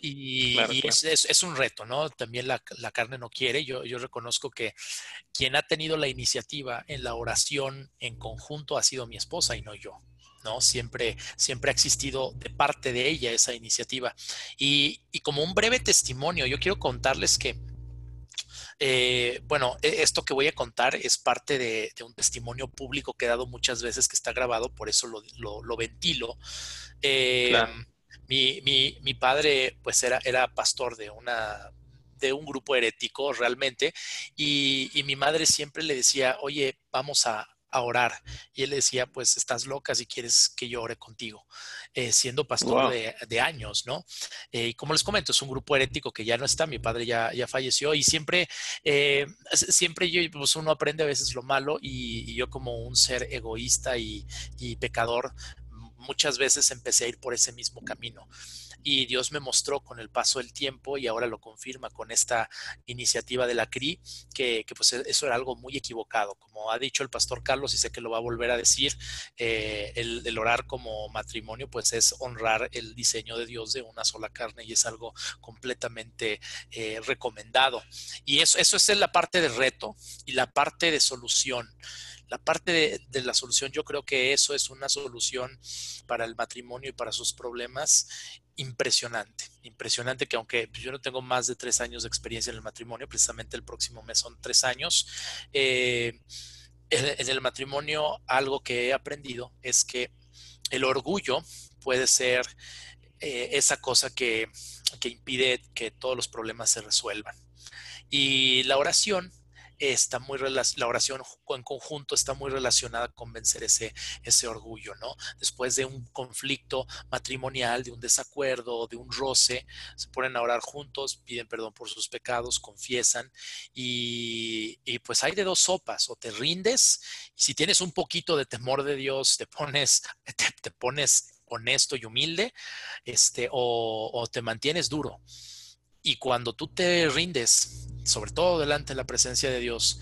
y, Es, un reto, ¿no? También la, carne no quiere. Yo, yo reconozco que quien ha tenido la iniciativa en la oración en conjunto ha sido mi esposa y no yo. ¿no? Siempre, siempre ha existido de parte de ella esa iniciativa. Y, y como un breve testimonio, yo quiero contarles que eh, bueno, e, esto que voy a contar es parte de, un testimonio público que he dado muchas veces que está grabado, por eso lo, ventilo. Eh, mi, padre, pues, era, era pastor de una de un grupo herético realmente, y, mi madre siempre le decía, oye, vamos a, a orar. Y él decía, pues estás loca si quieres que yo ore contigo, eh, siendo pastor de, años, ¿no? Eh, y como les comento, es un grupo herético que ya no está, mi padre ya, ya falleció y siempre, eh, siempre yo, pues uno aprende a veces lo malo y, yo como un ser egoísta y, y pecador, muchas veces empecé a ir por ese mismo camino y Dios me mostró con el paso del tiempo y ahora lo confirma con esta iniciativa de la CRI, que, pues e, eso era algo muy equivocado. Como ha dicho el pastor Carlos y sé que lo va a volver a decir, eh, el, orar como matrimonio pues es honrar el diseño de Dios de una sola carne y es algo completamente eh, recomendado. Y eso, eso es la parte de reto y la parte de solución la parte de, la solución, yo creo que eso es una solución para el matrimonio y para sus problemas impresionante, impresionante que aunque yo no tengo más de tres años de experiencia en el matrimonio, precisamente el próximo mes son tres años, eh, en, el matrimonio algo que he aprendido es que el orgullo puede ser eh, esa cosa que, que impide que todos los problemas se resuelvan. Y la oración está muy la oración en conjunto está muy relacionada con vencer ese, ese orgullo, ¿no? Después de un conflicto matrimonial, de un desacuerdo, de un roce, se ponen a orar juntos, piden perdón por sus pecados, confiesan y, pues hay de dos sopas, o te rindes, y si tienes un poquito de temor de Dios, te pones, te, pones honesto y humilde, este, o te mantienes duro. Y cuando tú te rindes, sobre todo delante de la presencia de Dios,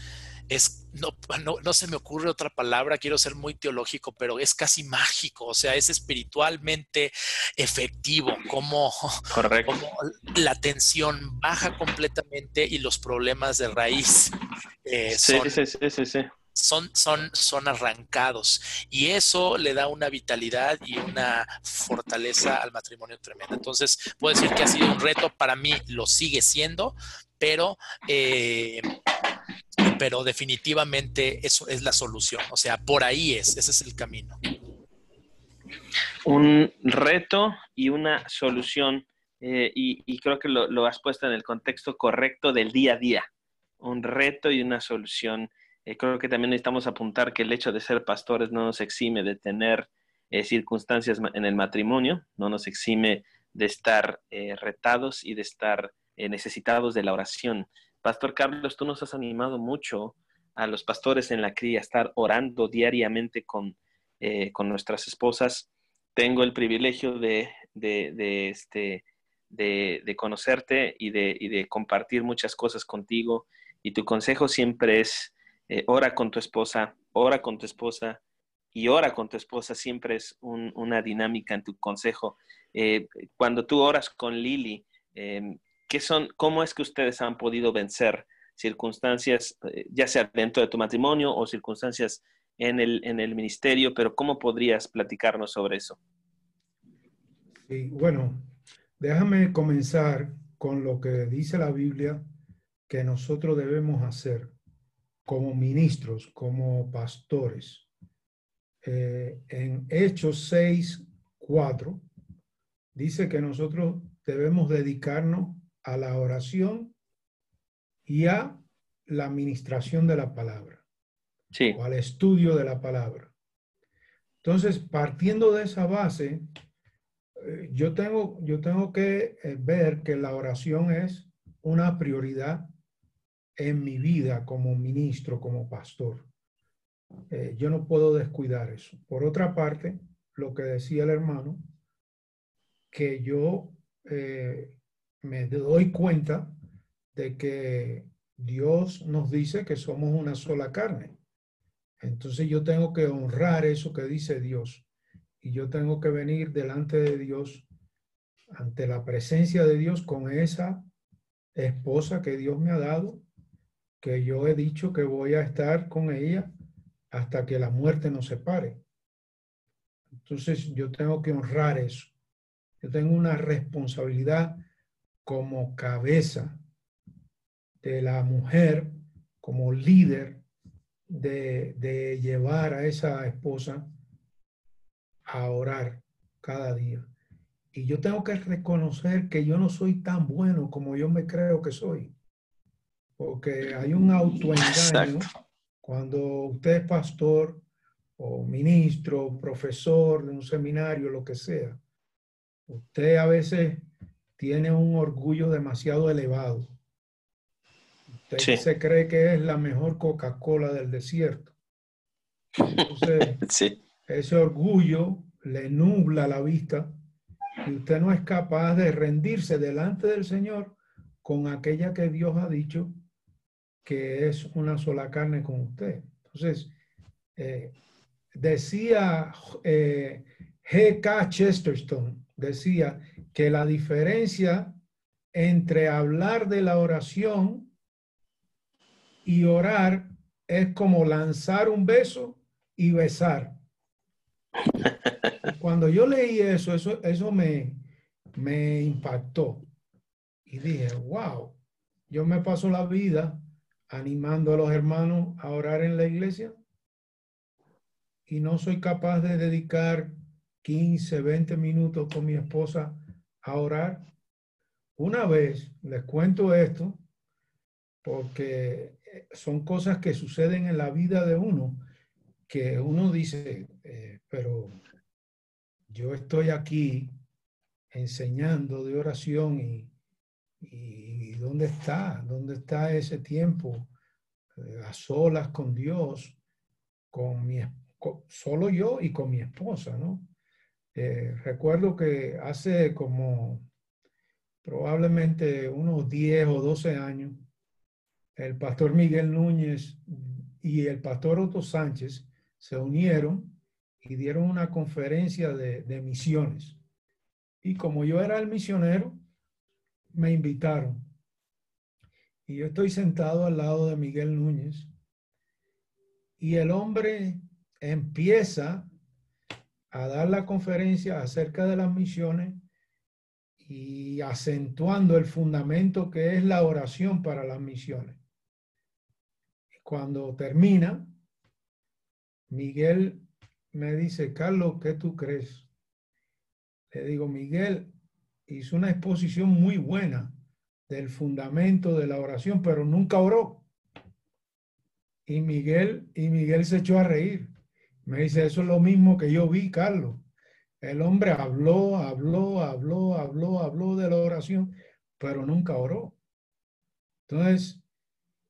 es, no, no, se me ocurre otra palabra, quiero ser muy teológico, pero es casi mágico, o sea, es espiritualmente efectivo, como, la tensión baja completamente y los problemas de raíz eh, sí, sí, sí, sí son, son, son arrancados y eso le da una vitalidad y una fortaleza al matrimonio tremenda. Entonces, puedo decir que ha sido un reto, para mí lo sigue siendo, pero, eh, pero definitivamente eso es la solución. O sea, por ahí es, ese es el camino. Un reto y una solución, eh, y, creo que lo, lo has puesto en el contexto correcto del día a día. Un reto y una solución eh, creo que también necesitamos apuntar que el hecho de ser pastores no nos exime de tener circunstancias en el matrimonio, no nos exime de estar retados y de estar necesitados de la oración. Pastor Carlos, tú nos has animado mucho a los pastores en la cría a estar orando diariamente con, con nuestras esposas tengo el privilegio de, este, de, conocerte y de, de, compartir muchas cosas contigo. Y tu consejo siempre es, eh, ora con tu esposa, ora con tu esposa y ora con tu esposa. Siempre es una dinámica en tu consejo. Eh, cuando tú oras con Lili, em, ¿qué son, ¿cómo es que ustedes han podido vencer circunstancias, eh, ya sea dentro de tu matrimonio o circunstancias en el, en el ministerio? Pero ¿cómo podrías platicarnos sobre eso? Sí, bueno, déjame comenzar con lo que dice la Biblia que nosotros debemos hacer como ministros, como pastores. Eh, en Hechos 6, 4, dice que nosotros debemos dedicarnos a la oración y a la administración de la palabra. Sí. O al estudio de la palabra. Entonces, partiendo de esa base, eh, yo, tengo, yo tengo que eh, ver que la oración es una prioridad en mi vida como ministro, como pastor. Eh, yo no puedo descuidar eso. Por otra parte, lo que decía el hermano, que yo eh, me doy cuenta de que Dios nos dice que somos una sola carne. Entonces yo tengo que honrar eso que dice Dios y yo tengo que venir delante de Dios, ante la presencia de Dios con esa esposa que Dios me ha dado, que yo he dicho que voy a estar con ella hasta que la muerte nos separe. Entonces yo tengo que honrar eso. Yo tengo una responsabilidad como cabeza de la mujer, como líder, de, de llevar a esa esposa a orar cada día. Y yo tengo que reconocer que yo no soy tan bueno como yo me creo que soy. Porque hay un autoengaño cuando usted es pastor o ministro, profesor de un seminario, lo que sea. Usted a veces tiene un orgullo demasiado elevado. Usted se cree que es la mejor Coca-Cola del desierto. Entonces, sí ese orgullo le nubla la vista y usted no es capaz de rendirse delante del Señor con aquella que Dios ha dicho que es una sola carne con usted. Entonces, eh, decía eh, G.K. Chesterton, decía que la diferencia entre hablar de la oración y orar es como lanzar un beso y besar. Cuando yo leí eso, eso, eso me, me impactó. Y dije, wow, yo me paso la vida animando a los hermanos a orar en la iglesia y no soy capaz de dedicar 15, 20 minutos con mi esposa a orar. Una vez les cuento esto porque son cosas que suceden en la vida de uno que uno dice, eh, pero yo estoy aquí enseñando de oración y, ¿dónde está? ¿Dónde está ese tiempo eh, a solas con Dios, con mi, solo yo y con mi esposa, ¿no? Eh, recuerdo que hace como probablemente unos 10 o 12 años, el pastor Miguel Núñez y el pastor Otto Sánchez se unieron y dieron una conferencia de, misiones. Y como yo era el misionero, me invitaron. Y yo estoy sentado al lado de Miguel Núñez. Y el hombre empieza a dar la conferencia acerca de las misiones y acentuando el fundamento que es la oración para las misiones. Cuando termina, Miguel me dice, Carlos, ¿qué tú crees? Le digo, Miguel hizo una exposición muy buena del fundamento de la oración, pero nunca oró. Y Miguel, y Miguel se echó a reír. Me dice, eso es lo mismo que yo vi, Carlos. El hombre habló, habló, habló, habló, habló de la oración, pero nunca oró. Entonces,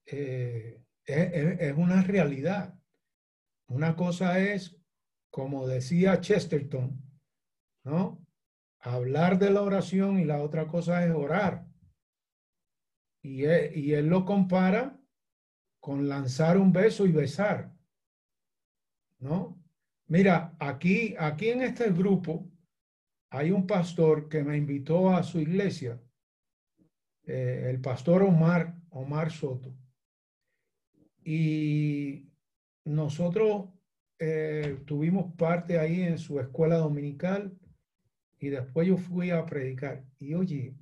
eh, es una realidad. Una cosa es como decía Chesterton, ¿no? Hablar de la oración y la otra cosa es orar. Y él, y él lo compara con lanzar un beso y besar, ¿no? Mira, aquí, aquí en este grupo hay un pastor que me invitó a su iglesia, eh, el pastor Omar, Omar Soto. Y nosotros eh, tuvimos parte ahí en su escuela dominical y después yo fui a predicar. Y oye,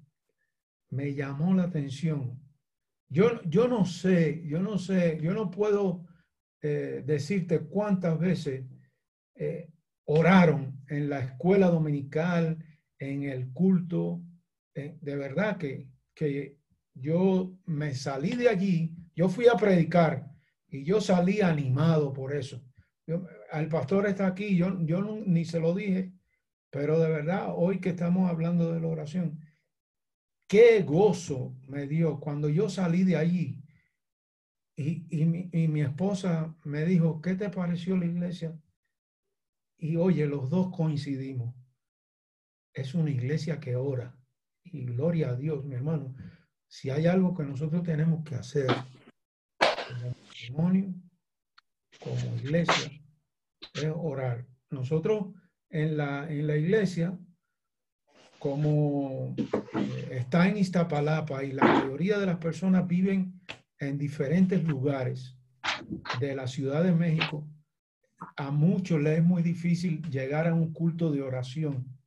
me llamó la atención. Yo, yo no sé, yo no sé, yo no puedo eh, decirte cuántas veces eh, oraron en la escuela dominical, en el culto. de verdad que, que yo me salí de allí, yo fui a predicar y yo salí animado por eso. Yo, pastor está aquí, yo, yo ni se lo dije, pero de verdad, hoy que estamos hablando de la oración, qué gozo me dio cuando yo salí de allí y, y, mi, y mi esposa me dijo, ¿qué te pareció la iglesia? Y oye, los dos coincidimos. Es una iglesia que ora. Y gloria a Dios, mi hermano. Si hay algo que nosotros tenemos que hacer como matrimonio, como iglesia, es orar. Nosotros en la, en la iglesia, como eh, está en Iztapalapa y la mayoría de las personas viven en diferentes lugares de la Ciudad de México, a muchos les es muy difícil llegar a un culto de oración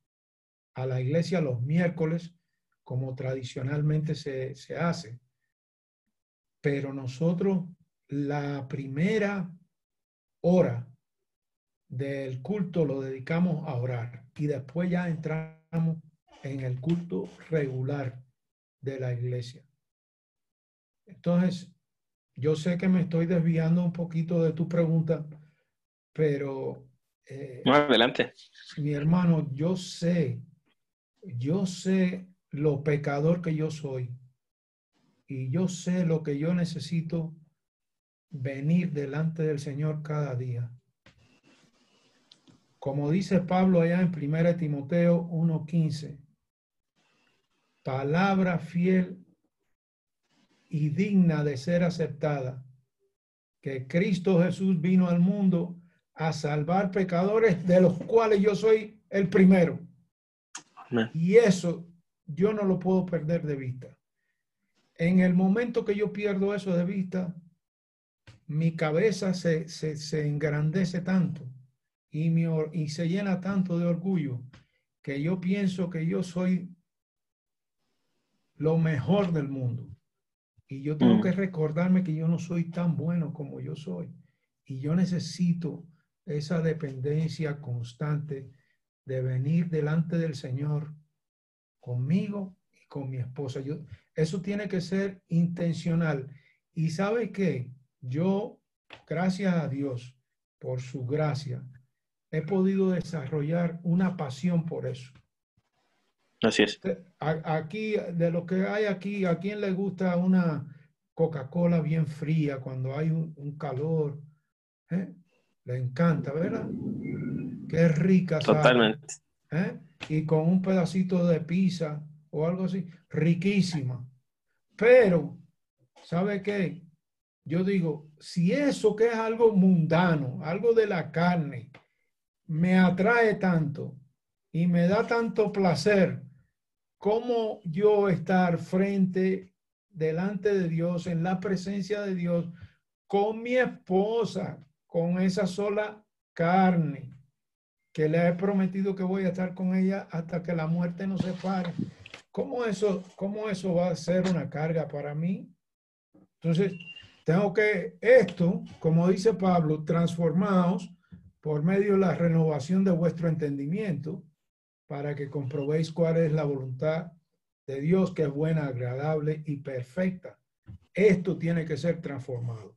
a la iglesia los miércoles, como tradicionalmente se, se hace. Pero nosotros, la primera hora del culto lo dedicamos a orar y después ya entramos en el culto regular de la iglesia. Entonces, yo sé que me estoy desviando un poquito de tu pregunta, pero... Eh, adelante. Mi hermano, yo sé, yo sé lo pecador que yo soy y yo sé lo que yo necesito venir delante del Señor cada día. Como dice Pablo allá en 1 Timoteo 1:15, palabra fiel y digna de ser aceptada, que Cristo Jesús vino al mundo a salvar pecadores, de los cuales yo soy el primero. Y eso yo no lo puedo perder de vista. En el momento que yo pierdo eso de vista, mi cabeza se, se, se engrandece tanto y, mi, y se llena tanto de orgullo que yo pienso que yo soy lo mejor del mundo. Y yo tengo mm. que recordarme que yo no soy tan bueno como yo soy. Y yo necesito esa dependencia constante de venir delante del Señor conmigo y con mi esposa. Yo, eso tiene que ser intencional. Y sabe que yo, gracias a Dios, por su gracia, he podido desarrollar una pasión por eso. Así es. Aquí, de lo que hay aquí, ¿a quién le gusta una Coca-Cola bien fría cuando hay un, calor? ¿Eh? Le encanta, ¿verdad? Qué rica. Totalmente. ¿Eh? Y con un pedacito de pizza o algo así, riquísima. Pero, ¿sabe qué? Yo digo, si eso que es algo mundano, algo de la carne, me atrae tanto y me da tanto placer como yo estar frente, delante de Dios, en la presencia de Dios, con mi esposa, con esa sola carne, que le he prometido que voy a estar con ella hasta que la muerte nos separe. ¿Cómo eso, cómo eso va a ser una carga para mí? Entonces, tengo que esto, como dice Pablo, transformados por medio de la renovación de vuestro entendimiento, para que comprobéis cuál es la voluntad de Dios, que es buena, agradable y perfecta. Esto tiene que ser transformado.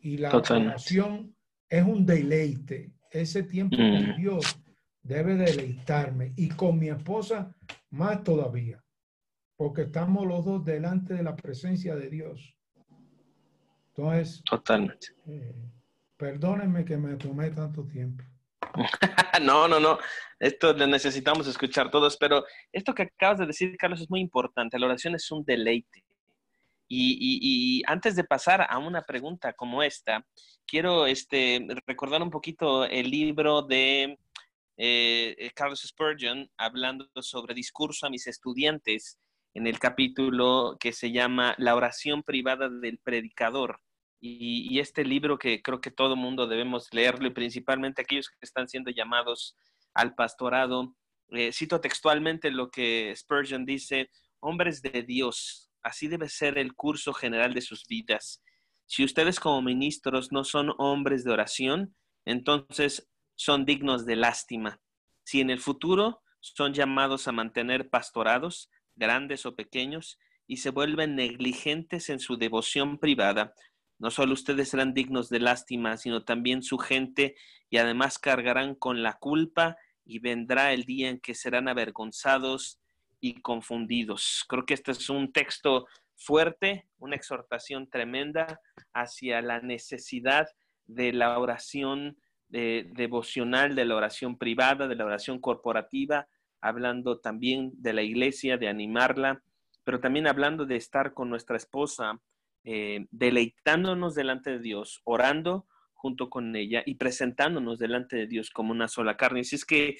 Y la transformación es un deleite. Ese tiempo con mm. Dios debe deleitarme. Y con mi esposa más todavía. Porque estamos los dos delante de la presencia de Dios. Entonces, totalmente. Eh, Perdónenme que me tomé tanto tiempo. no, no, no. Esto lo necesitamos escuchar todos, pero esto que acabas de decir, Carlos, es muy importante. La oración es un deleite. Y, antes de pasar a una pregunta como esta, quiero este, recordar un poquito el libro de eh, Carlos Spurgeon hablando sobre discurso a mis estudiantes en el capítulo que se llama La oración privada del predicador. Y, este libro que creo que todo mundo debemos leerlo y principalmente aquellos que están siendo llamados al pastorado. Eh, cito textualmente lo que Spurgeon dice, hombres de Dios, así debe ser el curso general de sus vidas. Si ustedes como ministros no son hombres de oración, entonces son dignos de lástima. Si en el futuro son llamados a mantener pastorados, grandes o pequeños, y se vuelven negligentes en su devoción privada, no solo ustedes serán dignos de lástima, sino también su gente, y además cargarán con la culpa, y vendrá el día en que serán avergonzados y confundidos. Creo que este es un texto fuerte, una exhortación tremenda hacia la necesidad de la oración eh, devocional, de la oración privada, de la oración corporativa, hablando también de la iglesia, de animarla, pero también hablando de estar con nuestra esposa, eh, deleitándonos delante de Dios, orando junto con ella y presentándonos delante de Dios como una sola carne. Así es que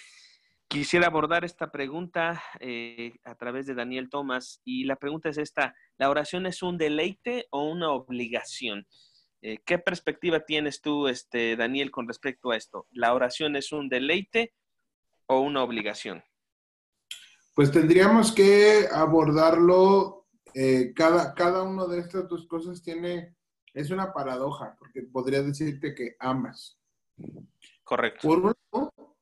quisiera abordar esta pregunta eh, a través de Daniel Thomas y la pregunta es esta, ¿la oración es un deleite o una obligación? Eh, ¿Qué perspectiva tienes tú, este, Daniel, con respecto a esto? ¿La oración es un deleite o una obligación? Pues tendríamos que abordarlo eh, cada, cada una de estas dos cosas tiene, es una paradoja, porque podría decirte que amas. Correcto. Por un lado,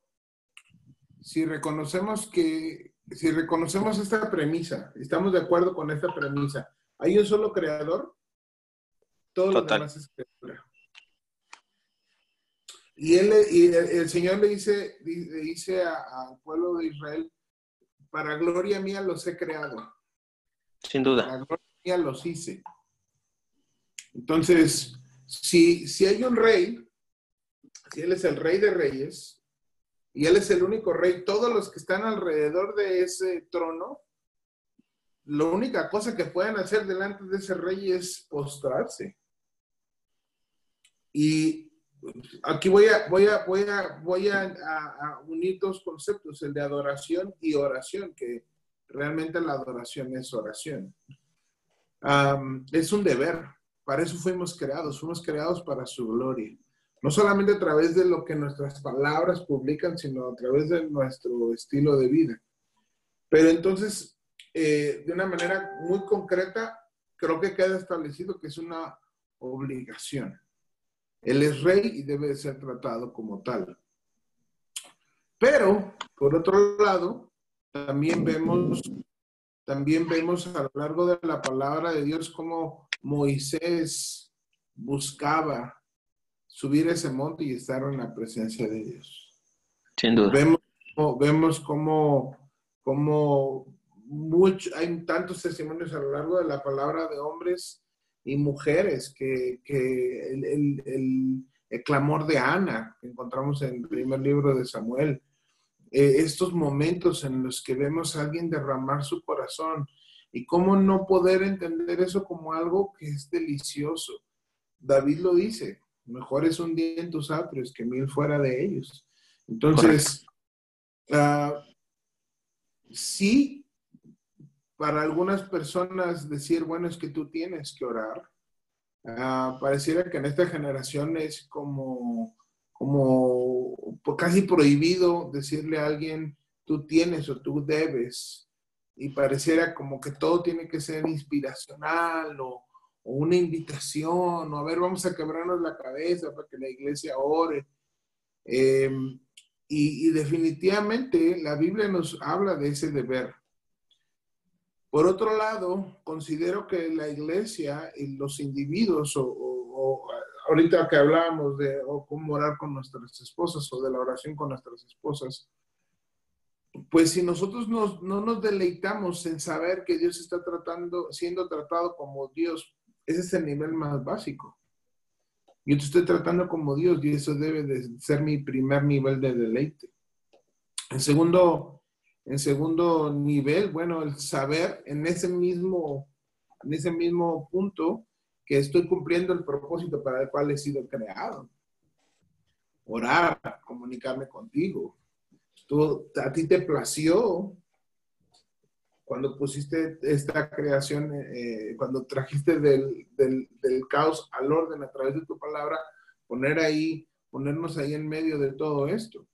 si reconocemos que, si reconocemos esta premisa, estamos de acuerdo con esta premisa, hay un solo creador, todo lo demás es creatura. Y, él, y el, Señor le dice, le dice al pueblo de Israel, para gloria mía los he creado. Sin duda. Gloria los hice. Entonces, si, si hay un rey, si él es el rey de reyes, y él es el único rey, todos los que están alrededor de ese trono, la única cosa que pueden hacer delante de ese rey es postrarse. Y aquí voy a, voy a, voy a, voy a, a unir dos conceptos, el de adoración y oración, que Realmente la adoración es oración. es un deber. Para eso fuimos creados. Fuimos creados para su gloria. No solamente a través de lo que nuestras palabras publican, sino a través de nuestro estilo de vida. Pero entonces, eh, de una manera muy concreta, creo que queda establecido que es una obligación. Él es rey y debe ser tratado como tal. Pero, por otro lado, también vemos, también vemos a lo largo de la palabra de Dios cómo Moisés buscaba subir ese monte y estar en la presencia de Dios. Sin duda. Vemos, vemos cómo, cómo mucho, hay tantos testimonios a lo largo de la palabra de hombres y mujeres que, que el, el, el, clamor de Ana que encontramos en el primer libro de Samuel, eh, estos momentos en los que vemos a alguien derramar su corazón y cómo no poder entender eso como algo que es delicioso. David lo dice, mejor es un día en tus atrios que mil fuera de ellos. Entonces, uh, sí, para algunas personas decir, bueno, es que tú tienes que orar. Uh, pareciera que en esta generación es como como casi prohibido decirle a alguien, tú tienes o tú debes. Y pareciera como que todo tiene que ser inspiracional o, una invitación, o a ver, vamos a quebrarnos la cabeza para que la iglesia ore. Em, y, definitivamente la Biblia nos habla de ese deber. Por otro lado, considero que la iglesia y los individuos o ahorita que hablábamos de cómo orar con nuestras esposas o de la oración con nuestras esposas, pues si nosotros no nos deleitamos en saber que Dios está tratando, siendo tratado como Dios, ese es el nivel más básico. Yo te estoy tratando como Dios y eso debe de ser mi primer nivel de deleite. En segundo, en segundo nivel, bueno, el saber en ese mismo, en ese mismo punto que estoy cumpliendo el propósito para el cual he sido creado. Orar, comunicarme contigo. Tú, a ti te plació cuando pusiste esta creación, eh, cuando trajiste del, del, del, caos al orden a través de tu palabra, poner ahí, ponernos ahí en medio de todo esto,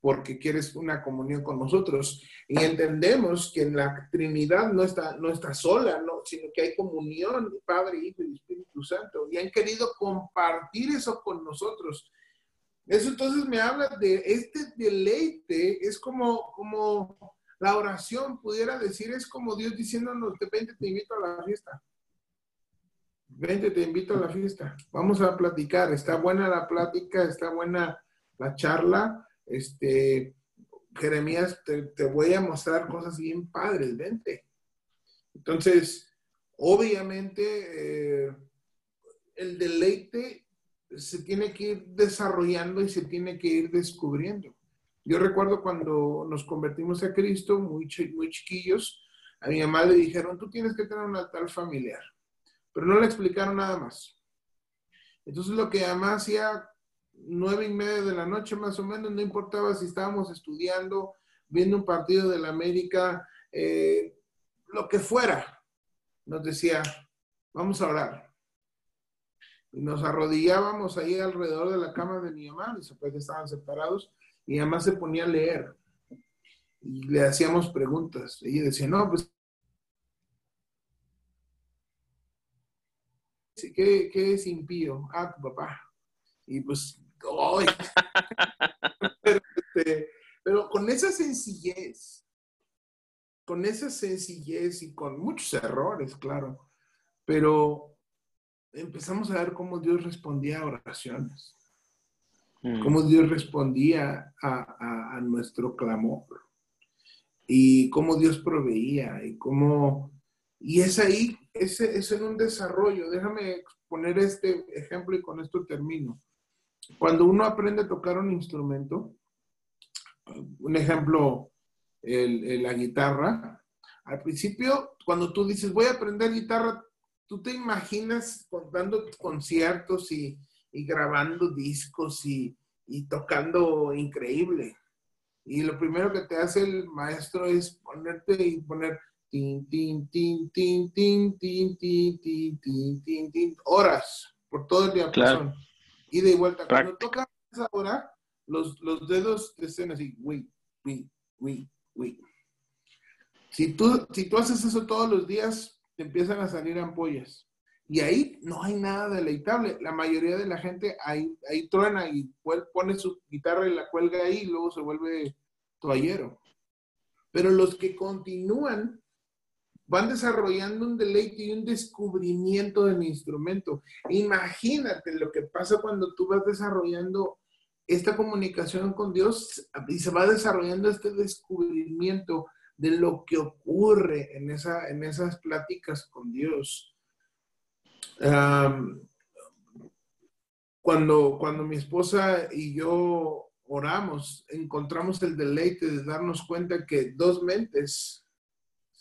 porque quieres una comunión con nosotros. Y entendemos que en la Trinidad no está, no está sola, ¿no? sino que hay comunión, Padre, Hijo y Espíritu Santo, y han querido compartir eso con nosotros. Eso entonces me habla de este deleite, es como, como la oración pudiera decir es como Dios diciéndonos, vente, te invito a la fiesta. Vente, te invito a la fiesta. Vamos a platicar. Está buena la plática, está buena la charla. Este, Jeremías, te, voy a mostrar cosas bien padres, vente. Entonces, obviamente, eh, el deleite se tiene que ir desarrollando y se tiene que ir descubriendo. Yo recuerdo cuando nos convertimos a Cristo, muy, chiquillos, a mi mamá le dijeron, tú tienes que tener un altar familiar, pero no le explicaron nada más. Entonces lo que mamá hacía nueve y media de la noche más o menos, no importaba si estábamos estudiando, viendo un partido de la América, eh, lo que fuera, nos decía, vamos a orar. Y nos arrodillábamos ahí alrededor de la cama de mi mamá, mis papás estaban separados, y además se ponía a leer. Y le hacíamos preguntas. Ella decía, no, pues, ¿qué, qué es impío? Ah, tu papá. Y pues, pero, este, pero con esa sencillez, con esa sencillez y con muchos errores, claro, pero empezamos a ver cómo Dios respondía a oraciones. Mm. cómo Dios respondía a, nuestro clamor y cómo Dios proveía y cómo... Y es ahí, es, es en un desarrollo. Déjame poner este ejemplo y con esto termino. Cuando uno aprende a tocar un instrumento, un ejemplo, el, la guitarra, al principio, cuando tú dices, voy a aprender guitarra, tú te imaginas dando conciertos y, y grabando discos y, y tocando increíble. Y lo primero que te hace el maestro es ponerte y poner tin, tin, tin, tin, tin, tin, tin, tin, tin, tin, horas por todo el día. Claro. Y de vuelta. Cuando tocas esa hora, los, los dedos te estén así, uy, uy, uy, uy. Si tú, si tú haces eso todos los días, te empiezan a salir ampollas. Y ahí no hay nada deleitable. La mayoría de la gente ahí, ahí truena y pone su guitarra y la cuelga ahí y luego se vuelve toallero. Pero los que continúan van desarrollando un deleite y un descubrimiento del instrumento. Imagínate lo que pasa cuando tú vas desarrollando esta comunicación con Dios y se va desarrollando este descubrimiento de lo que ocurre en, esa, en esas pláticas con Dios cuando, cuando mi esposa y yo oramos, encontramos el deleite de darnos cuenta que dos mentes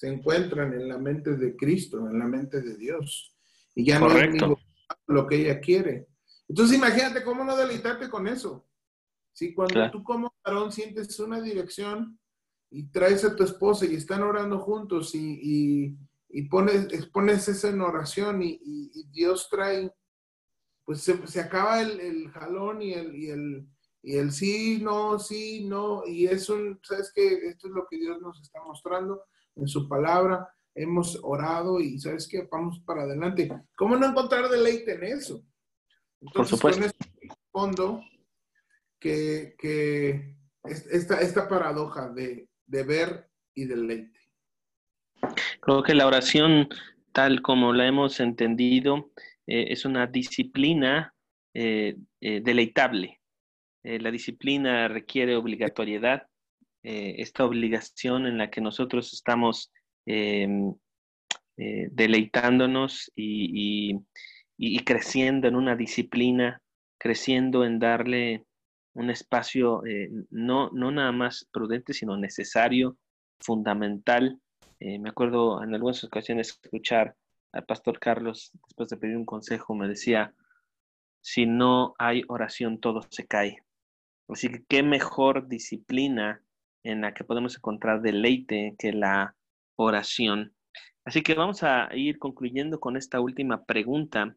se encuentran en la mente de Cristo, en la mente de Dios. Y ya no es lo que ella quiere. Entonces imagínate cómo no deleitarte con eso. Si cuando tú como varón sientes una dirección y traes a tu esposa y están orando juntos y y pones, expones eso en oración y, Dios trae, pues se, acaba el, jalón y el, y el, y el sí, no, sí, no, y eso, ¿sabes qué? Esto es lo que Dios nos está mostrando en su palabra. Hemos orado y ¿sabes qué? Vamos para adelante. ¿Cómo no encontrar deleite en eso? Entonces, Por supuesto. con fondo que, que esta, esta paradoja de, de ver y deleite. Creo que la oración, tal como la hemos entendido, eh, es una disciplina eh, eh, deleitable. la disciplina requiere obligatoriedad, esta obligación en la que nosotros estamos em, deleitándonos y, y, creciendo en una disciplina, creciendo en darle un espacio eh, no, no nada más prudente, sino necesario, fundamental. Eh, me acuerdo en algunas ocasiones escuchar al pastor Carlos, después de pedir un consejo, me decía, si no hay oración, todo se cae. Así que qué mejor disciplina en la que podemos encontrar deleite que la oración. Así que vamos a ir concluyendo con esta última pregunta,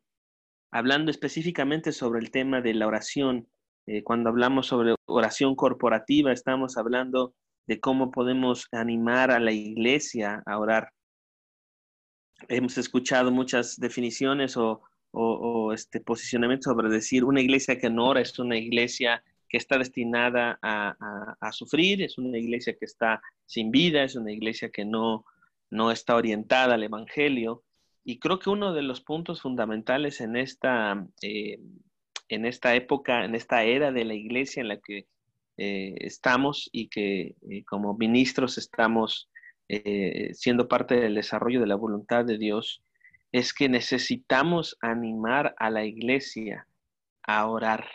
hablando específicamente sobre el tema de la oración. Eh, cuando hablamos sobre oración corporativa, estamos hablando de cómo podemos animar a la iglesia a orar. Hemos escuchado muchas definiciones o, este posicionamiento sobre decir una iglesia que no ora es una iglesia que está destinada a, sufrir, es una iglesia que está sin vida, es una iglesia que no, no está orientada al Evangelio. Y creo que uno de los puntos fundamentales en esta, eh, en esta época, en esta era de la iglesia en la que eh, estamos y que eh, como ministros estamos siendo parte del desarrollo de la voluntad de Dios, es que necesitamos animar a la iglesia a orar.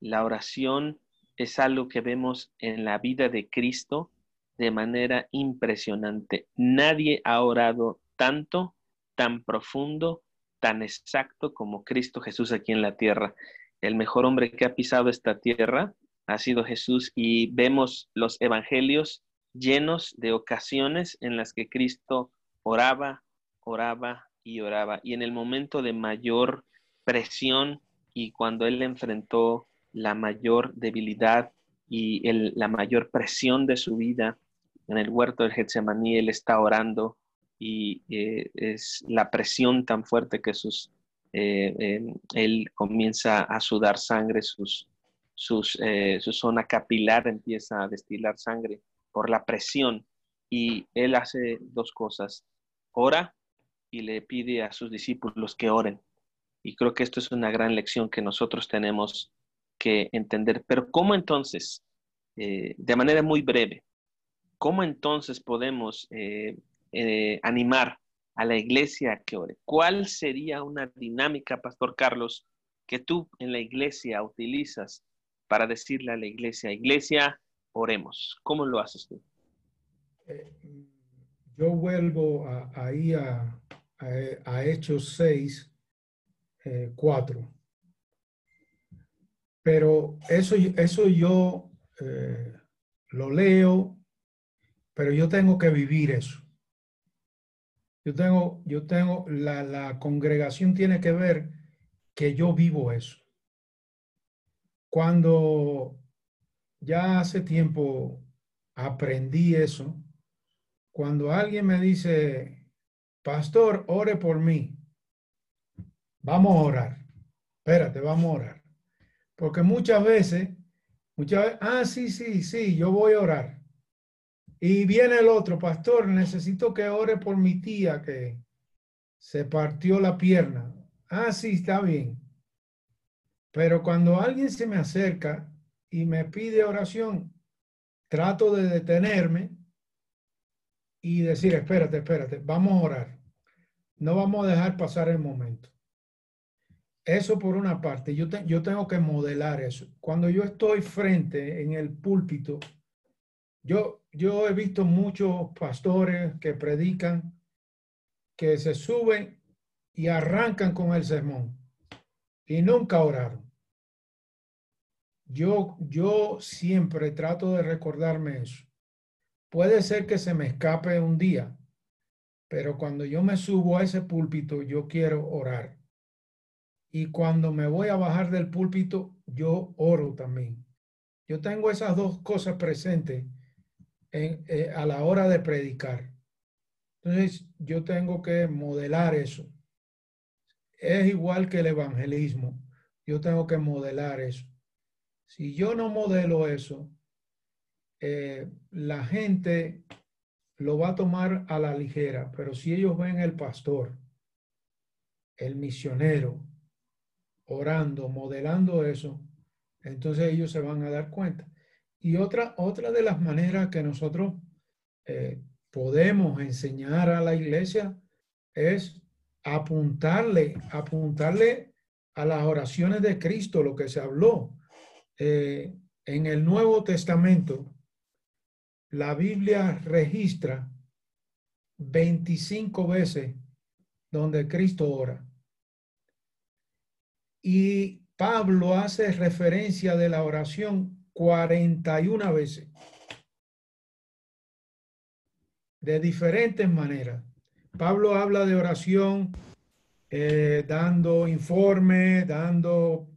La oración es algo que vemos en la vida de Cristo de manera impresionante. Nadie ha orado tanto, tan profundo, tan exacto como Cristo Jesús aquí en la tierra. El mejor hombre que ha pisado esta tierra ha sido Jesús y vemos los evangelios llenos de ocasiones en las que Cristo oraba, oraba y oraba. Y en el momento de mayor presión y cuando él enfrentó la mayor debilidad y la mayor presión de su vida, en el huerto del Getsemaní, él está orando y eh, es la presión tan fuerte que sus, eh, eh, él comienza a sudar sangre, sus, sus, su zona capilar empieza a destilar sangre por la presión. Y él hace dos cosas, ora y le pide a sus discípulos que oren. Y creo que esto es una gran lección que nosotros tenemos entender. Pero ¿cómo entonces, de manera muy breve, ¿Cómo entonces podemos eh, eh, animar a la iglesia a que ore? ¿Cuál sería una dinámica, Pastor Carlos, que tú en la iglesia utilizas para decirle a la iglesia, iglesia, oremos? ¿Cómo lo haces tú? Eh, yo vuelvo ahí a, Hechos 6, 4. Pero eso, eso yo lo leo pero yo tengo que vivir eso. Yo tengo, yo tengo, la, la congregación tiene que ver que yo vivo eso. Cuando ya hace tiempo aprendí eso, cuando alguien me dice, pastor, ore por mí, vamos a orar. Espérate, vamos a orar. Porque muchas veces, muchas veces, ah, sí, sí, sí, yo voy a orar. Y viene el otro, pastor, necesito que ore por mi tía que se partió la pierna. Ah, sí, está bien. Pero cuando alguien se me acerca y me pide oración, trato de detenerme y decir, espérate, espérate, vamos a orar. No vamos a dejar pasar el momento. Eso por una parte, yo, yo tengo que modelar eso. Cuando yo estoy frente en el púlpito, yo, yo he visto muchos pastores que predican, que se suben y arrancan con el sermón y nunca oraron. Yo, yo siempre trato de recordarme eso. Puede ser que se me escape un día, pero cuando yo me subo a ese púlpito, yo quiero orar. Y cuando me voy a bajar del púlpito, yo oro también. Yo tengo esas dos cosas presentes eh, a la hora de predicar. Entonces, yo tengo que modelar eso. Es igual que el evangelismo. Yo tengo que modelar eso. Si yo no modelo eso, eh, la gente lo va a tomar a la ligera, pero si ellos ven el pastor, el misionero, orando, modelando eso, entonces ellos se van a dar cuenta. Y otra, otra de las maneras que nosotros eh, podemos enseñar a la iglesia es apuntarle, apuntarle a las oraciones de Cristo, lo que se habló. Eh, en el Nuevo Testamento, la Biblia registra 25 veces donde Cristo ora. Y Pablo hace referencia de la oración 41 veces. De diferentes maneras. Pablo habla de oración eh, dando informes, dando,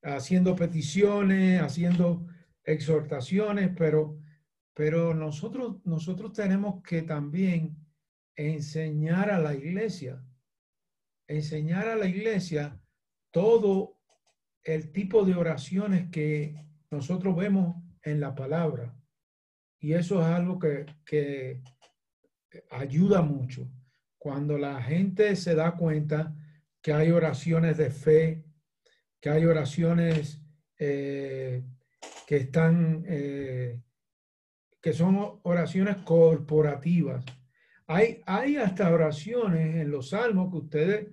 haciendo peticiones, haciendo exhortaciones, pero, pero nosotros, nosotros tenemos que también enseñar a la iglesia, enseñar a la iglesia todo el tipo de oraciones que nosotros vemos en la palabra. Y eso es algo que, que ayuda mucho. Cuando la gente se da cuenta que hay oraciones de fe, que hay oraciones eh, que están, eh, que son oraciones corporativas. Hay, hay hasta oraciones en los salmos que ustedes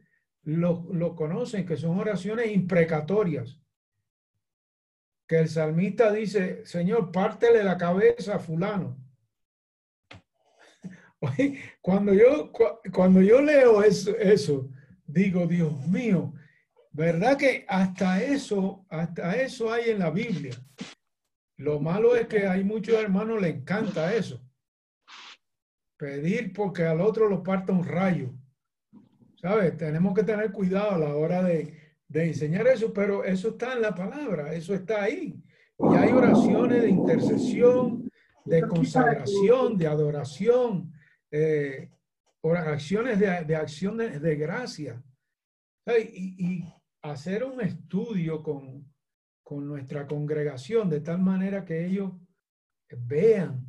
lo, conocen, que son oraciones imprecatorias. Que el salmista dice, Señor, pártele la cabeza a fulano. Cuando yo, cuando yo leo eso, eso, digo, Dios mío, ¿verdad que hasta eso, hasta eso hay en la Biblia? Lo malo es que hay muchos hermanos le encanta eso. Pedir porque al otro lo parta un rayo. ¿Sabes? Tenemos que tener cuidado a la hora de, de enseñar eso, pero eso está en la palabra, eso está ahí. Y hay oraciones de intercesión, de consagración, de adoración, eh, acciones de, de acción de, gracia. Y, hacer un estudio con, con nuestra congregación de tal manera que ellos vean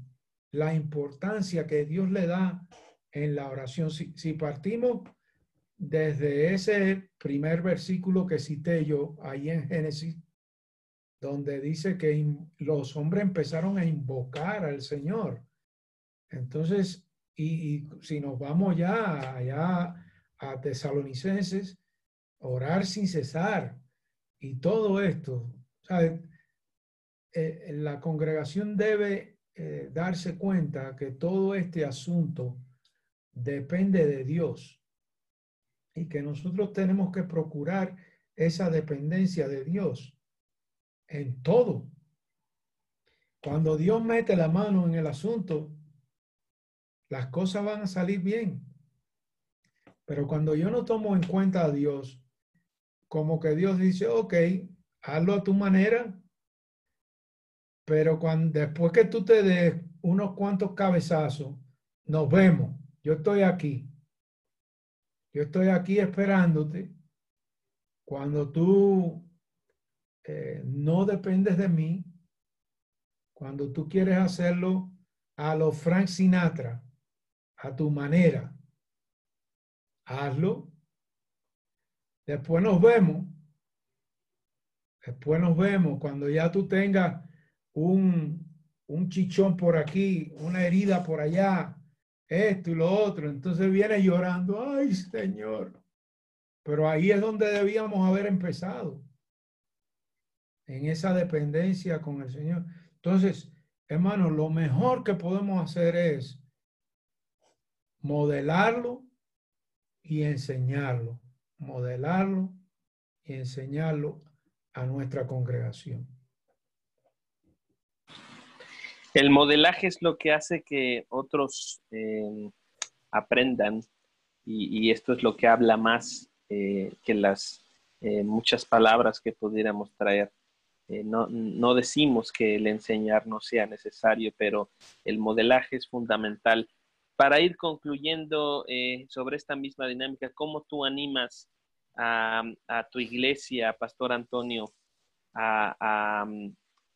la importancia que Dios le da en la oración. Si, si, partimos desde ese primer versículo que cité yo ahí en Génesis, donde dice que los hombres empezaron a invocar al Señor. Entonces, y, si nos vamos ya allá a Tesalonicenses, orar sin cesar y todo esto, ¿sabe? Eh, la congregación debe eh, darse cuenta que todo este asunto depende de Dios y que nosotros tenemos que procurar esa dependencia de Dios en todo. Cuando Dios mete la mano en el asunto, las cosas van a salir bien. Pero cuando yo no tomo en cuenta a Dios, como que Dios dice, ok, hazlo a tu manera, pero cuando, después que tú te des unos cuantos cabezazos, nos vemos. Yo estoy aquí. Yo estoy aquí esperándote. Cuando tú eh, no dependes de mí, cuando tú quieres hacerlo a lo Frank Sinatra, a tu manera. Hazlo. Después nos vemos. Después nos vemos cuando ya tú tengas un, un chichón por aquí, una herida por allá, esto y lo otro. Entonces viene llorando, ay Señor. Pero ahí es donde debíamos haber empezado, en esa dependencia con el Señor. Entonces, hermanos, lo mejor que podemos hacer es modelarlo y enseñarlo, modelarlo y enseñarlo a nuestra congregación. El modelaje es lo que hace que otros eh, aprendan y, esto es lo que habla más eh, que las eh, muchas palabras que pudiéramos traer. no, no decimos que el enseñar no sea necesario, pero el modelaje es fundamental para ir concluyendo eh, sobre esta misma dinámica, ¿cómo tú animas a, tu iglesia, Pastor Antonio, a,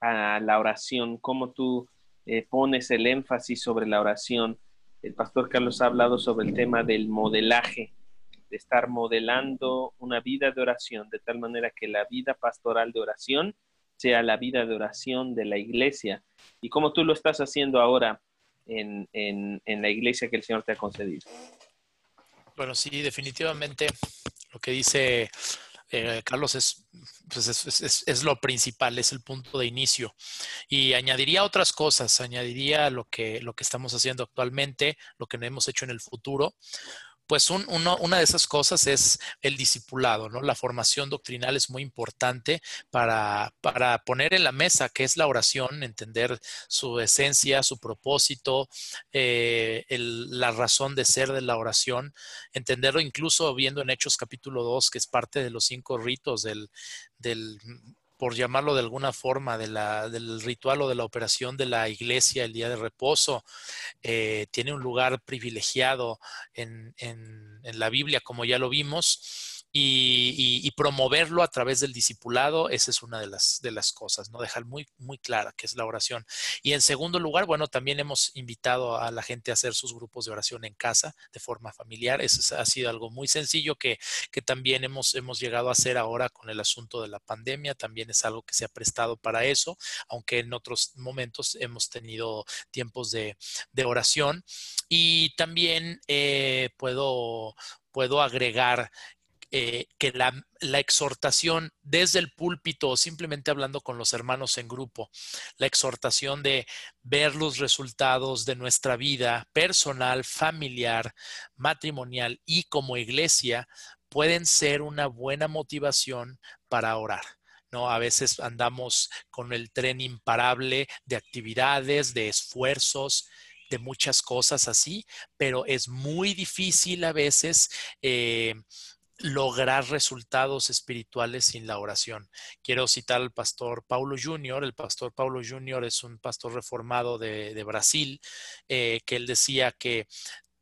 la oración? ¿Cómo tú eh, pones el énfasis sobre la oración? El Pastor Carlos ha hablado sobre el tema del modelaje, de estar modelando una vida de oración, de tal manera que la vida pastoral de oración sea la vida de oración de la iglesia. Y como tú lo estás haciendo ahora, en, en, la iglesia que el Señor te ha concedido? Bueno, sí, definitivamente lo que dice eh, Carlos, pues es, es, lo principal, es el punto de inicio. Y añadiría otras cosas, añadiría lo que, lo que estamos haciendo actualmente, lo que hemos hecho en el futuro, pues una de esas cosas es el discipulado, ¿no? La formación doctrinal es muy importante para, para poner en la mesa qué es la oración, entender su esencia, su propósito, eh, la razón de ser de la oración, entenderlo incluso viendo en Hechos capítulo 2, que es parte de los cinco ritos del, del por llamarlo de alguna forma, de la, del ritual o de la operación de la iglesia, el día de reposo, eh, tiene un lugar privilegiado en, en, en la Biblia, como ya lo vimos y, promoverlo a través del discipulado, esa es una de las, de las cosas, ¿no? Dejar muy, muy clara que es la oración. Y en segundo lugar, bueno, también hemos invitado a la gente a hacer sus grupos de oración en casa de forma familiar. Eso ha sido algo muy sencillo que, que también hemos, hemos llegado a hacer ahora con el asunto de la pandemia. También es algo que se ha prestado para eso, aunque en otros momentos hemos tenido tiempos de, de oración. Y también eh, puedo, puedo agregar eh, que la, exhortación desde el púlpito o simplemente hablando con los hermanos en grupo, la exhortación de ver los resultados de nuestra vida personal, familiar, matrimonial y como iglesia pueden ser una buena motivación para orar. ¿no? A veces andamos con el tren imparable de actividades, de esfuerzos, de muchas cosas así, pero es muy difícil a veces eh, lograr resultados espirituales sin la oración. Quiero citar al pastor Paulo Junior. El pastor Paulo Junior es un pastor reformado de, Brasil, eh, que él decía que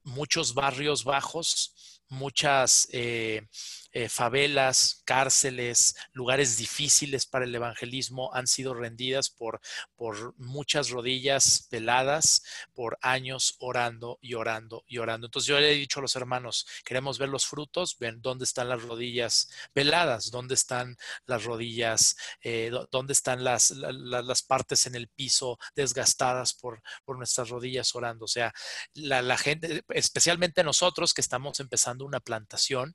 muchos barrios bajos, muchas... Eh, eh, favelas, cárceles, lugares difíciles para el evangelismo han sido rendidas por, por muchas rodillas peladas, por años orando y orando y orando. Entonces yo le he dicho a los hermanos, queremos ver los frutos, ven dónde están las rodillas peladas, dónde están las rodillas, eh, dónde están las, las, partes en el piso desgastadas por, por nuestras rodillas orando. O sea, la, la gente, especialmente nosotros que estamos empezando una plantación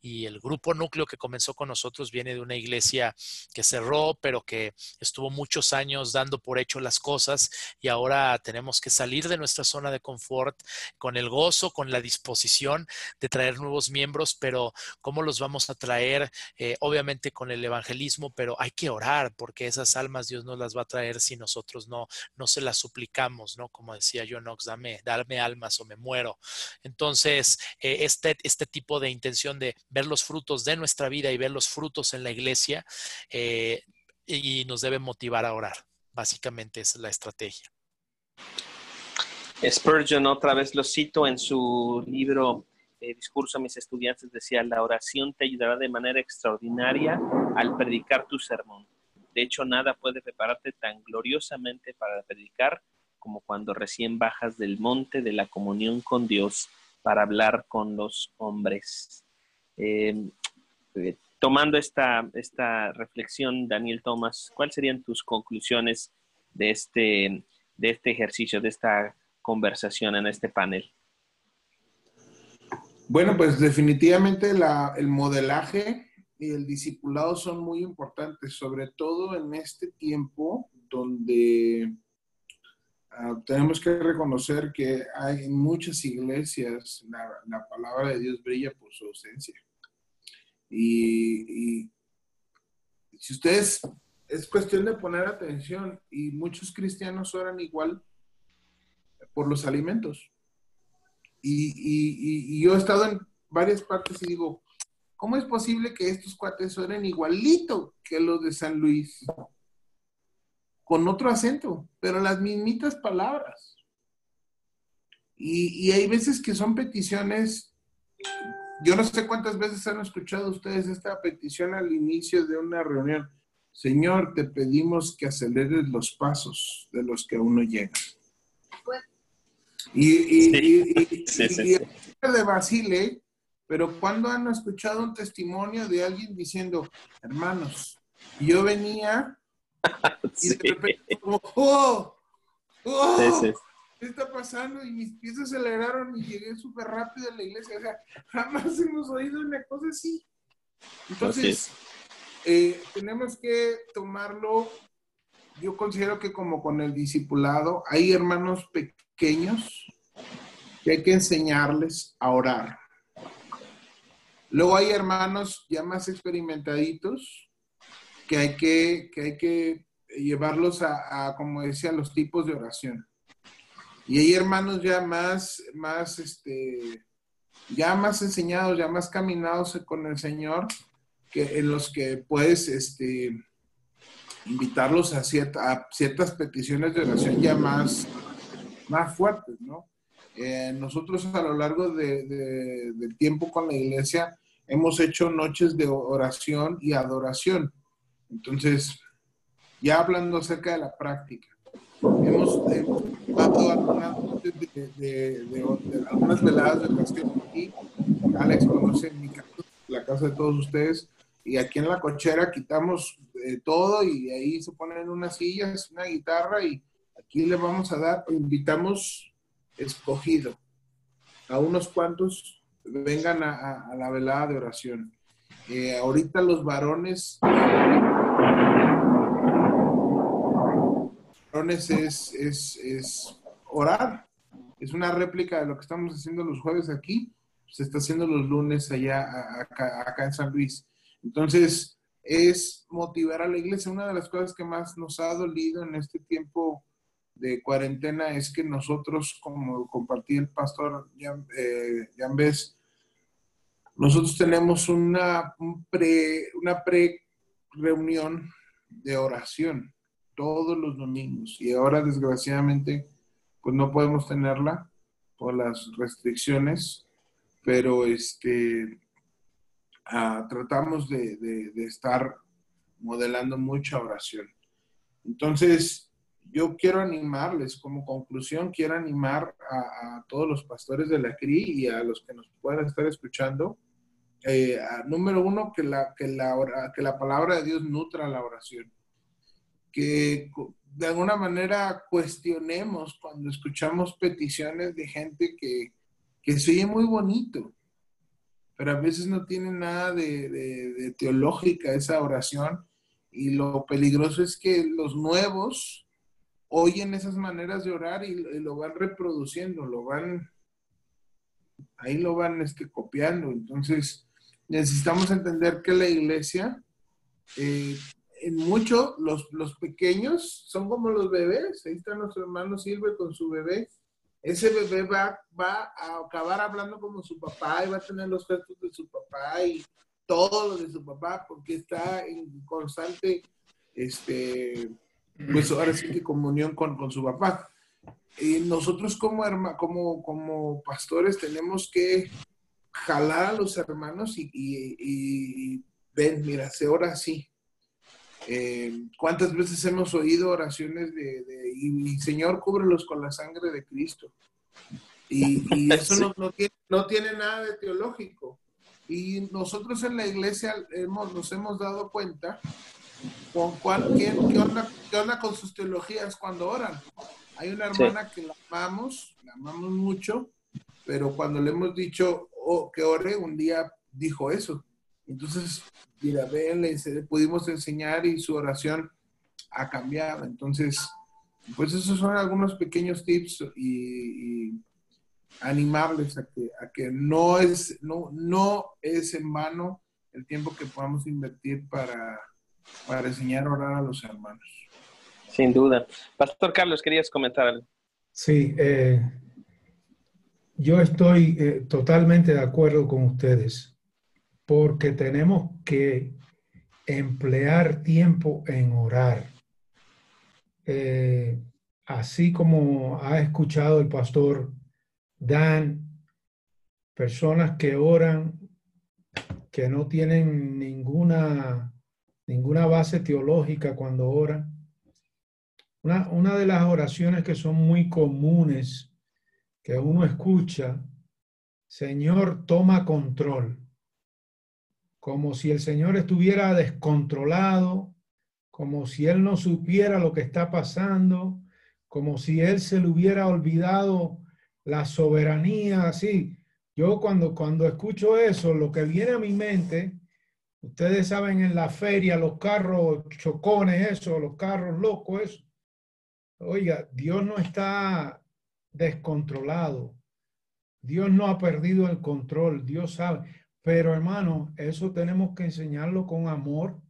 y el el grupo núcleo que comenzó con nosotros viene de una iglesia que cerró, pero que estuvo muchos años dando por hecho las cosas y ahora tenemos que salir de nuestra zona de confort con el gozo, con la disposición de traer nuevos miembros, pero ¿cómo los vamos a traer? Eh, obviamente con el evangelismo, pero hay que orar porque esas almas Dios nos las va a traer si nosotros no, no se las suplicamos, ¿no? Como decía John Knox, dame, darme almas o me muero. Entonces, eh, este, este tipo de intención de ver los frutos de nuestra vida y ver los frutos en la iglesia eh, y nos debe motivar a orar. Básicamente es la estrategia. Spurgeon, otra vez lo cito en su libro eh, Discurso a mis estudiantes, decía, la oración te ayudará de manera extraordinaria al predicar tu sermón. De hecho, nada puede prepararte tan gloriosamente para predicar como cuando recién bajas del monte de la comunión con Dios para hablar con los hombres. Eh, eh, tomando esta, esta reflexión, Daniel Thomas, ¿cuáles serían tus conclusiones de este, de este ejercicio, de esta conversación en este panel? Bueno, pues definitivamente el modelaje y el discipulado son muy importantes, sobre todo en este tiempo donde Ah, tenemos que reconocer que hay en muchas iglesias la, palabra de Dios brilla por su ausencia. Y, si ustedes, es cuestión de poner atención y muchos cristianos oran igual por los alimentos. Y, yo he estado en varias partes y digo, ¿cómo es posible que estos cuates oren igualito que los de San Luis? con otro acento, pero las mismitas palabras. Y, hay veces que son peticiones, yo no sé cuántas veces han escuchado ustedes esta petición al inicio de una reunión. Señor, te pedimos que aceleres los pasos de los que aún no llegan. Y, y, de Basile, pero cuando han escuchado un testimonio de alguien diciendo, hermanos, yo venía y de repente como, ¡oh! ¡oh! ¿Qué está pasando? Y mis pies se aceleraron y llegué súper rápido a la iglesia. O sea, jamás hemos oído una cosa así. Entonces, eh, tenemos que tomarlo, yo considero que como con el discipulado, hay hermanos pequeños que hay que enseñarles a orar. Luego hay hermanos ya más experimentaditos que hay que, que, hay que llevarlos a, como decía, los tipos de oración. Y hay hermanos ya más, más, este, ya más enseñados, ya más caminados con el Señor, que en los que puedes, este, invitarlos a, a ciertas peticiones de oración ya más, más fuertes, ¿no? Eh, nosotros a lo largo del tiempo con la iglesia hemos hecho noches de oración y adoración. Entonces, ya hablando acerca de la práctica, hemos, dado algunas, de, algunas veladas de oración aquí. Alex conoce mi casa, la casa de todos ustedes, y aquí en la cochera quitamos eh, todo y ahí se ponen unas sillas, una guitarra y aquí le vamos a dar, invitamos escogido a unos cuantos vengan a, la velada de oración. Eh, ahorita los varones, varones es, es, orar. Es una réplica de lo que estamos haciendo los jueves aquí. Se está haciendo los lunes allá, acá, acá en San Luis. Entonces, es motivar a la iglesia. Una de las cosas que más nos ha dolido en este tiempo de cuarentena es que nosotros, como compartí el pastor Jan, eh, nosotros tenemos una, pre, una pre reunión de oración todos los domingos y ahora desgraciadamente pues no podemos tenerla por las restricciones, pero este, ah, tratamos de, de estar modelando mucha oración. Entonces, yo quiero animarles, como conclusión, quiero animar a, todos los pastores de la CRI y a los que nos puedan estar escuchando. Eh, número uno, que la, que, la, que la palabra de Dios nutra la oración. Que de alguna manera cuestionemos cuando escuchamos peticiones de gente que, que se oye muy bonito, pero a veces no tiene nada de, de teológica esa oración. Y lo peligroso es que los nuevos, oyen esas maneras de orar y, lo van reproduciendo, lo van, ahí lo van este, copiando. Entonces, necesitamos entender que la iglesia, eh, en los, los, pequeños son como los bebés. Ahí está nuestro hermano Silve con su bebé. Ese bebé va, va a acabar hablando como su papá y va a tener los gestos de su papá y todo lo de su papá porque está en constante este, pues ahora sí que comunión con, con su papá. Y nosotros como, como, como pastores tenemos que jalar a los hermanos y, y, ven, mira, se ora así. Eh, ¿Cuántas veces hemos oído oraciones de, y, Señor, cúbrelos con la sangre de Cristo? Y, eso no, no, tiene, no, tiene, nada de teológico. Y nosotros en la iglesia hemos, nos hemos dado cuenta con cuál, qué, onda, con sus teologías cuando oran. Hay una hermana que la amamos, la amamos mucho, pero cuando le hemos dicho oh, que ore, un día dijo eso. Entonces, mira, ven, le pudimos enseñar y su oración ha cambiado. Entonces, pues esos son algunos pequeños tips y, animarles a que, a que no, es, no, no es en vano el tiempo que podamos invertir para para enseñar a orar a los hermanos. Sin duda. Pastor Carlos, ¿querías comentar algo? Sí, eh, yo estoy eh, totalmente de acuerdo con ustedes, porque tenemos que emplear tiempo en orar. Eh, así como ha escuchado el pastor Dan, personas que oran, que no tienen ninguna ninguna base teológica cuando oran. Una, una, de las oraciones que son muy comunes que uno escucha, Señor, toma control, como si el Señor estuviera descontrolado, como si Él no supiera lo que está pasando, como si él se le hubiera olvidado la soberanía, así. Yo cuando, cuando escucho eso, lo que viene a mi mente, ustedes saben en la feria, los carros chocones, eso, los carros locos, eso. Oiga, Dios no está descontrolado. Dios no ha perdido el control, Dios sabe. Pero hermano, eso tenemos que enseñarlo con amor.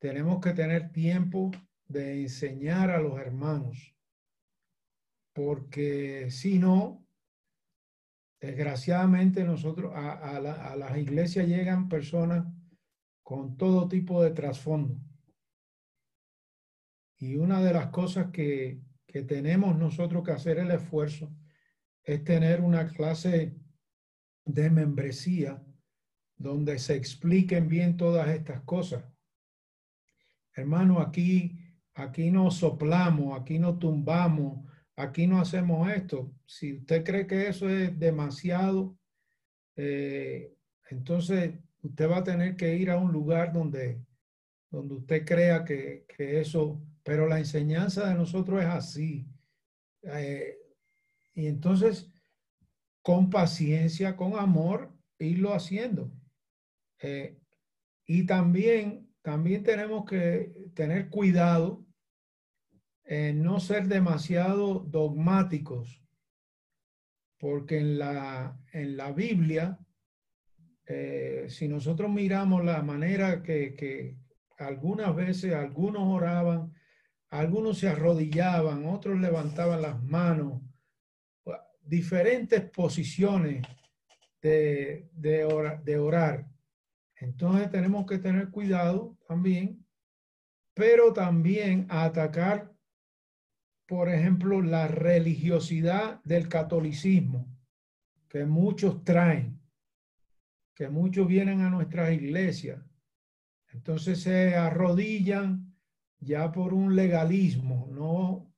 Tenemos que tener tiempo de enseñar a los hermanos. Porque si no, desgraciadamente nosotros, a, a las iglesias llegan personas con todo tipo de trasfondo. Y una de las cosas que, que tenemos nosotros que hacer el esfuerzo es tener una clase de membresía donde se expliquen bien todas estas cosas. Hermano, aquí, aquí no soplamos, aquí no tumbamos, aquí no hacemos esto. Si usted cree que eso es demasiado, eh, entonces usted va a tener que ir a un lugar donde, donde usted crea que, que eso, pero la enseñanza de nosotros es así. Eh, y entonces, con paciencia, con amor, irlo haciendo. Eh, y también, también tenemos que tener cuidado en no ser demasiado dogmáticos, porque en la, en la Biblia, eh, si nosotros miramos la manera que, que algunas veces algunos oraban, algunos se arrodillaban, otros levantaban las manos, diferentes posiciones de, de, de orar. Entonces tenemos que tener cuidado también, pero también atacar, por ejemplo, la religiosidad del catolicismo que muchos traen, que muchos vienen a nuestras iglesias. Entonces se arrodillan ya por un legalismo, no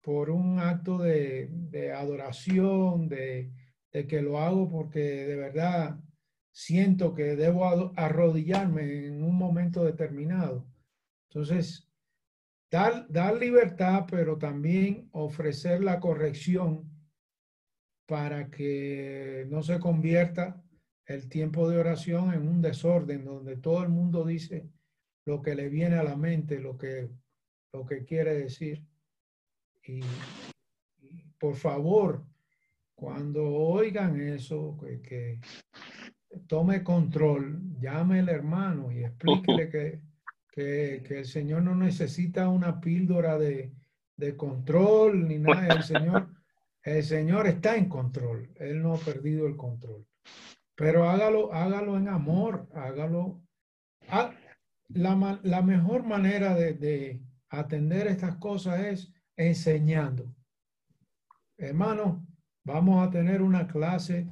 por un acto de, adoración, de que lo hago porque de verdad siento que debo arrodillarme en un momento determinado. Entonces, dar, dar libertad, pero también ofrecer la corrección para que no se convierta el tiempo de oración en un desorden donde todo el mundo dice lo que le viene a la mente, lo que, lo que quiere decir. Y, por favor, cuando oigan eso, que tome control, llame al hermano y explíquele que, que, el Señor no necesita una píldora de, de, control ni nada. El Señor, el Señor está en control. Él no ha perdido el control. Pero hágalo, hágalo en amor, hágalo. Ah, la, la, mejor manera de, de atender estas cosas es enseñando. Hermano, vamos a tener una clase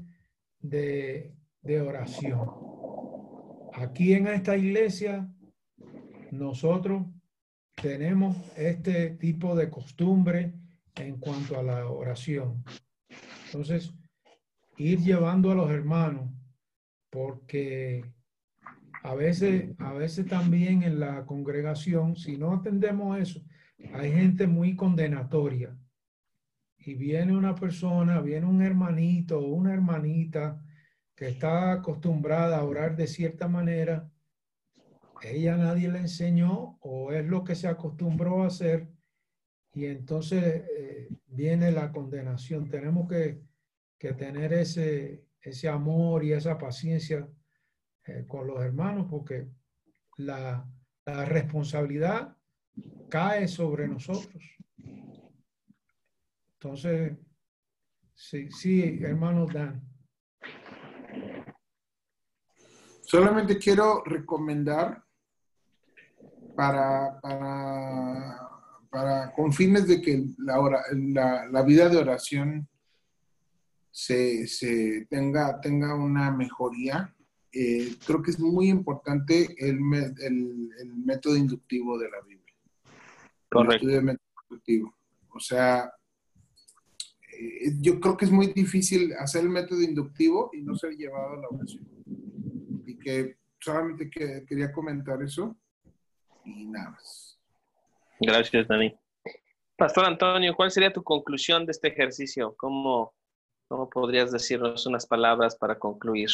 de de oración. Aquí en esta iglesia, nosotros tenemos este tipo de costumbre en cuanto a la oración. Entonces, ir llevando a los hermanos, porque a veces, a veces también en la congregación, si no atendemos eso, hay gente muy condenatoria. Y viene una persona, viene un hermanito una hermanita está acostumbrada a orar de cierta manera, ella nadie le enseñó o es lo que se acostumbró a hacer y entonces eh, viene la condenación. Tenemos que, que, tener ese, ese amor y esa paciencia eh, con los hermanos porque la, la responsabilidad cae sobre nosotros. Entonces, sí, sí, hermanos Dan. Solamente quiero recomendar para, para, con fines de que la, la, vida de oración se, tenga, tenga una mejoría, eh, creo que es muy importante el, el, método inductivo de la Biblia. Correcto. O sea, eh, yo creo que es muy difícil hacer el método inductivo y no ser llevado a la oración que solamente que, quería comentar eso y nada más. Gracias, Dani. Pastor Antonio, ¿cuál sería tu conclusión de este ejercicio? ¿Cómo, cómo podrías decirnos unas palabras para concluir?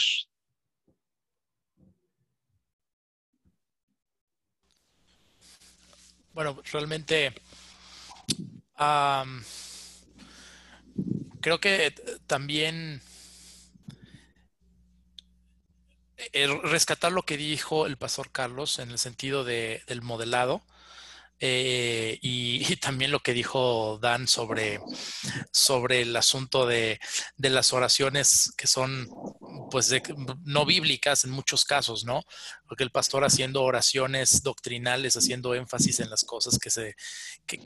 Bueno, realmente creo que también rescatar lo que dijo el pastor Carlos en el sentido de, del modelado eh, y, también lo que dijo Dan sobre, sobre el asunto de, de las oraciones que son pues no bíblicas en muchos casos, ¿no? Porque el pastor haciendo oraciones doctrinales, haciendo énfasis en las cosas que se, que,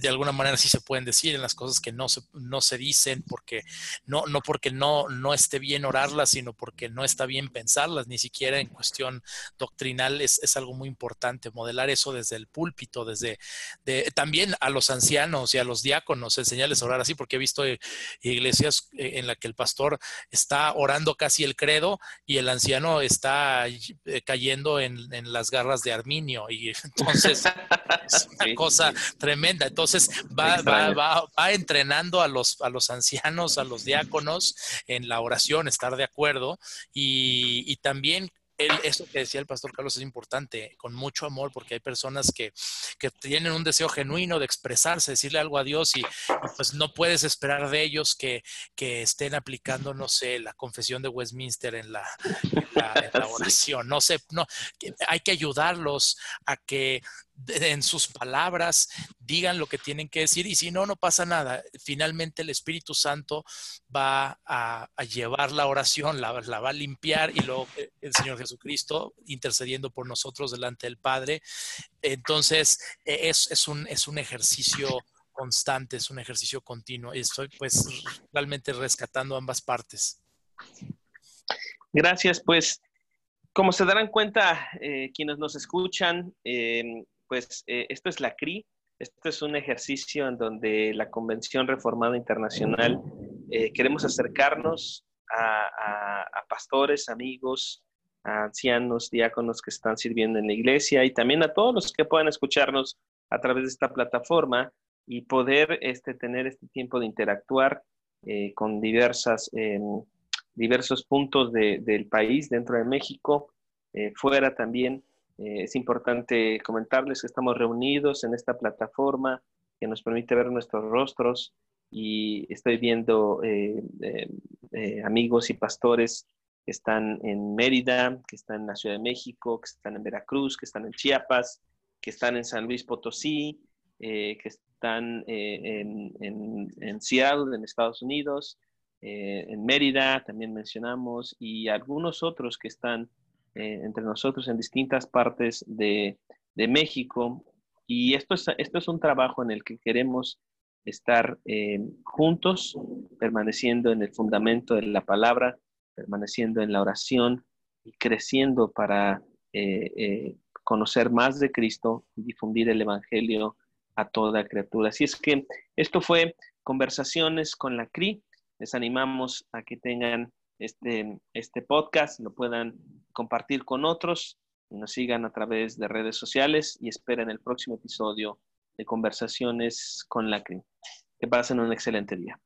de alguna manera sí se pueden decir, en las cosas que no se, no se dicen, porque no, no porque no, no esté bien orarlas, sino porque no está bien pensarlas, ni siquiera en cuestión doctrinal es, es algo muy importante, modelar eso desde el púlpito, desde de, también a los ancianos y a los diáconos, enseñarles a orar así, porque he visto eh, iglesias eh, en la que el pastor está orando casi el credo y el anciano está eh, cayendo en, las garras de Arminio. Y entonces es una cosa tremenda. Entonces va, va, entrenando a los, a los ancianos, a los diáconos en la oración, estar de acuerdo y, y también eso que decía el pastor Carlos es importante, con mucho amor, porque hay personas que, tienen un deseo genuino de expresarse, decirle algo a Dios y, pues no puedes esperar de ellos que, estén aplicando, no sé, la confesión de Westminster en la, en la oración. No sé, no, hay que ayudarlos a que en sus palabras digan lo que tienen que decir y si no, no pasa nada. Finalmente el Espíritu Santo va a, llevar la oración, la, va a limpiar y luego el Señor Jesucristo intercediendo por nosotros delante del Padre. Entonces e, es, es, un, es un ejercicio constante, es un ejercicio continuo y estoy pues realmente rescatando ambas partes. Gracias, pues como se darán cuenta eh, quienes nos escuchan, eh, pues eh, esto es la CRI, esto es un ejercicio en donde la Convención Reformada Internacional eh, queremos acercarnos a, pastores, amigos, a ancianos, diáconos que están sirviendo en la iglesia y también a todos los que puedan escucharnos a través de esta plataforma y poder este, tener este tiempo de interactuar eh, con em, diversos puntos del país, dentro de México, fuera también. Eh, es importante comentarles que estamos reunidos en esta plataforma que nos permite ver nuestros rostros y estoy viendo eh, eh, amigos y pastores que están en Mérida, que están en la Ciudad de México, que están en Veracruz, que están en Chiapas, que están en San Luis Potosí, que están en, en, en, Seattle, en Estados Unidos, en Mérida, también mencionamos, y algunos otros que están eh, entre nosotros en distintas partes de, México. Y esto es, esto es un trabajo en el que queremos estar eh, juntos, permaneciendo en el fundamento de la palabra, permaneciendo en la oración y creciendo para eh, conocer más de Cristo y difundir el Evangelio a toda criatura. Así es que esto fue Conversaciones con la CRI. Les animamos a que tengan este, este podcast, lo puedan compartir con otros nos sigan a través de redes sociales y esperen el próximo episodio de Conversaciones con la CRI. Que pasen un excelente día.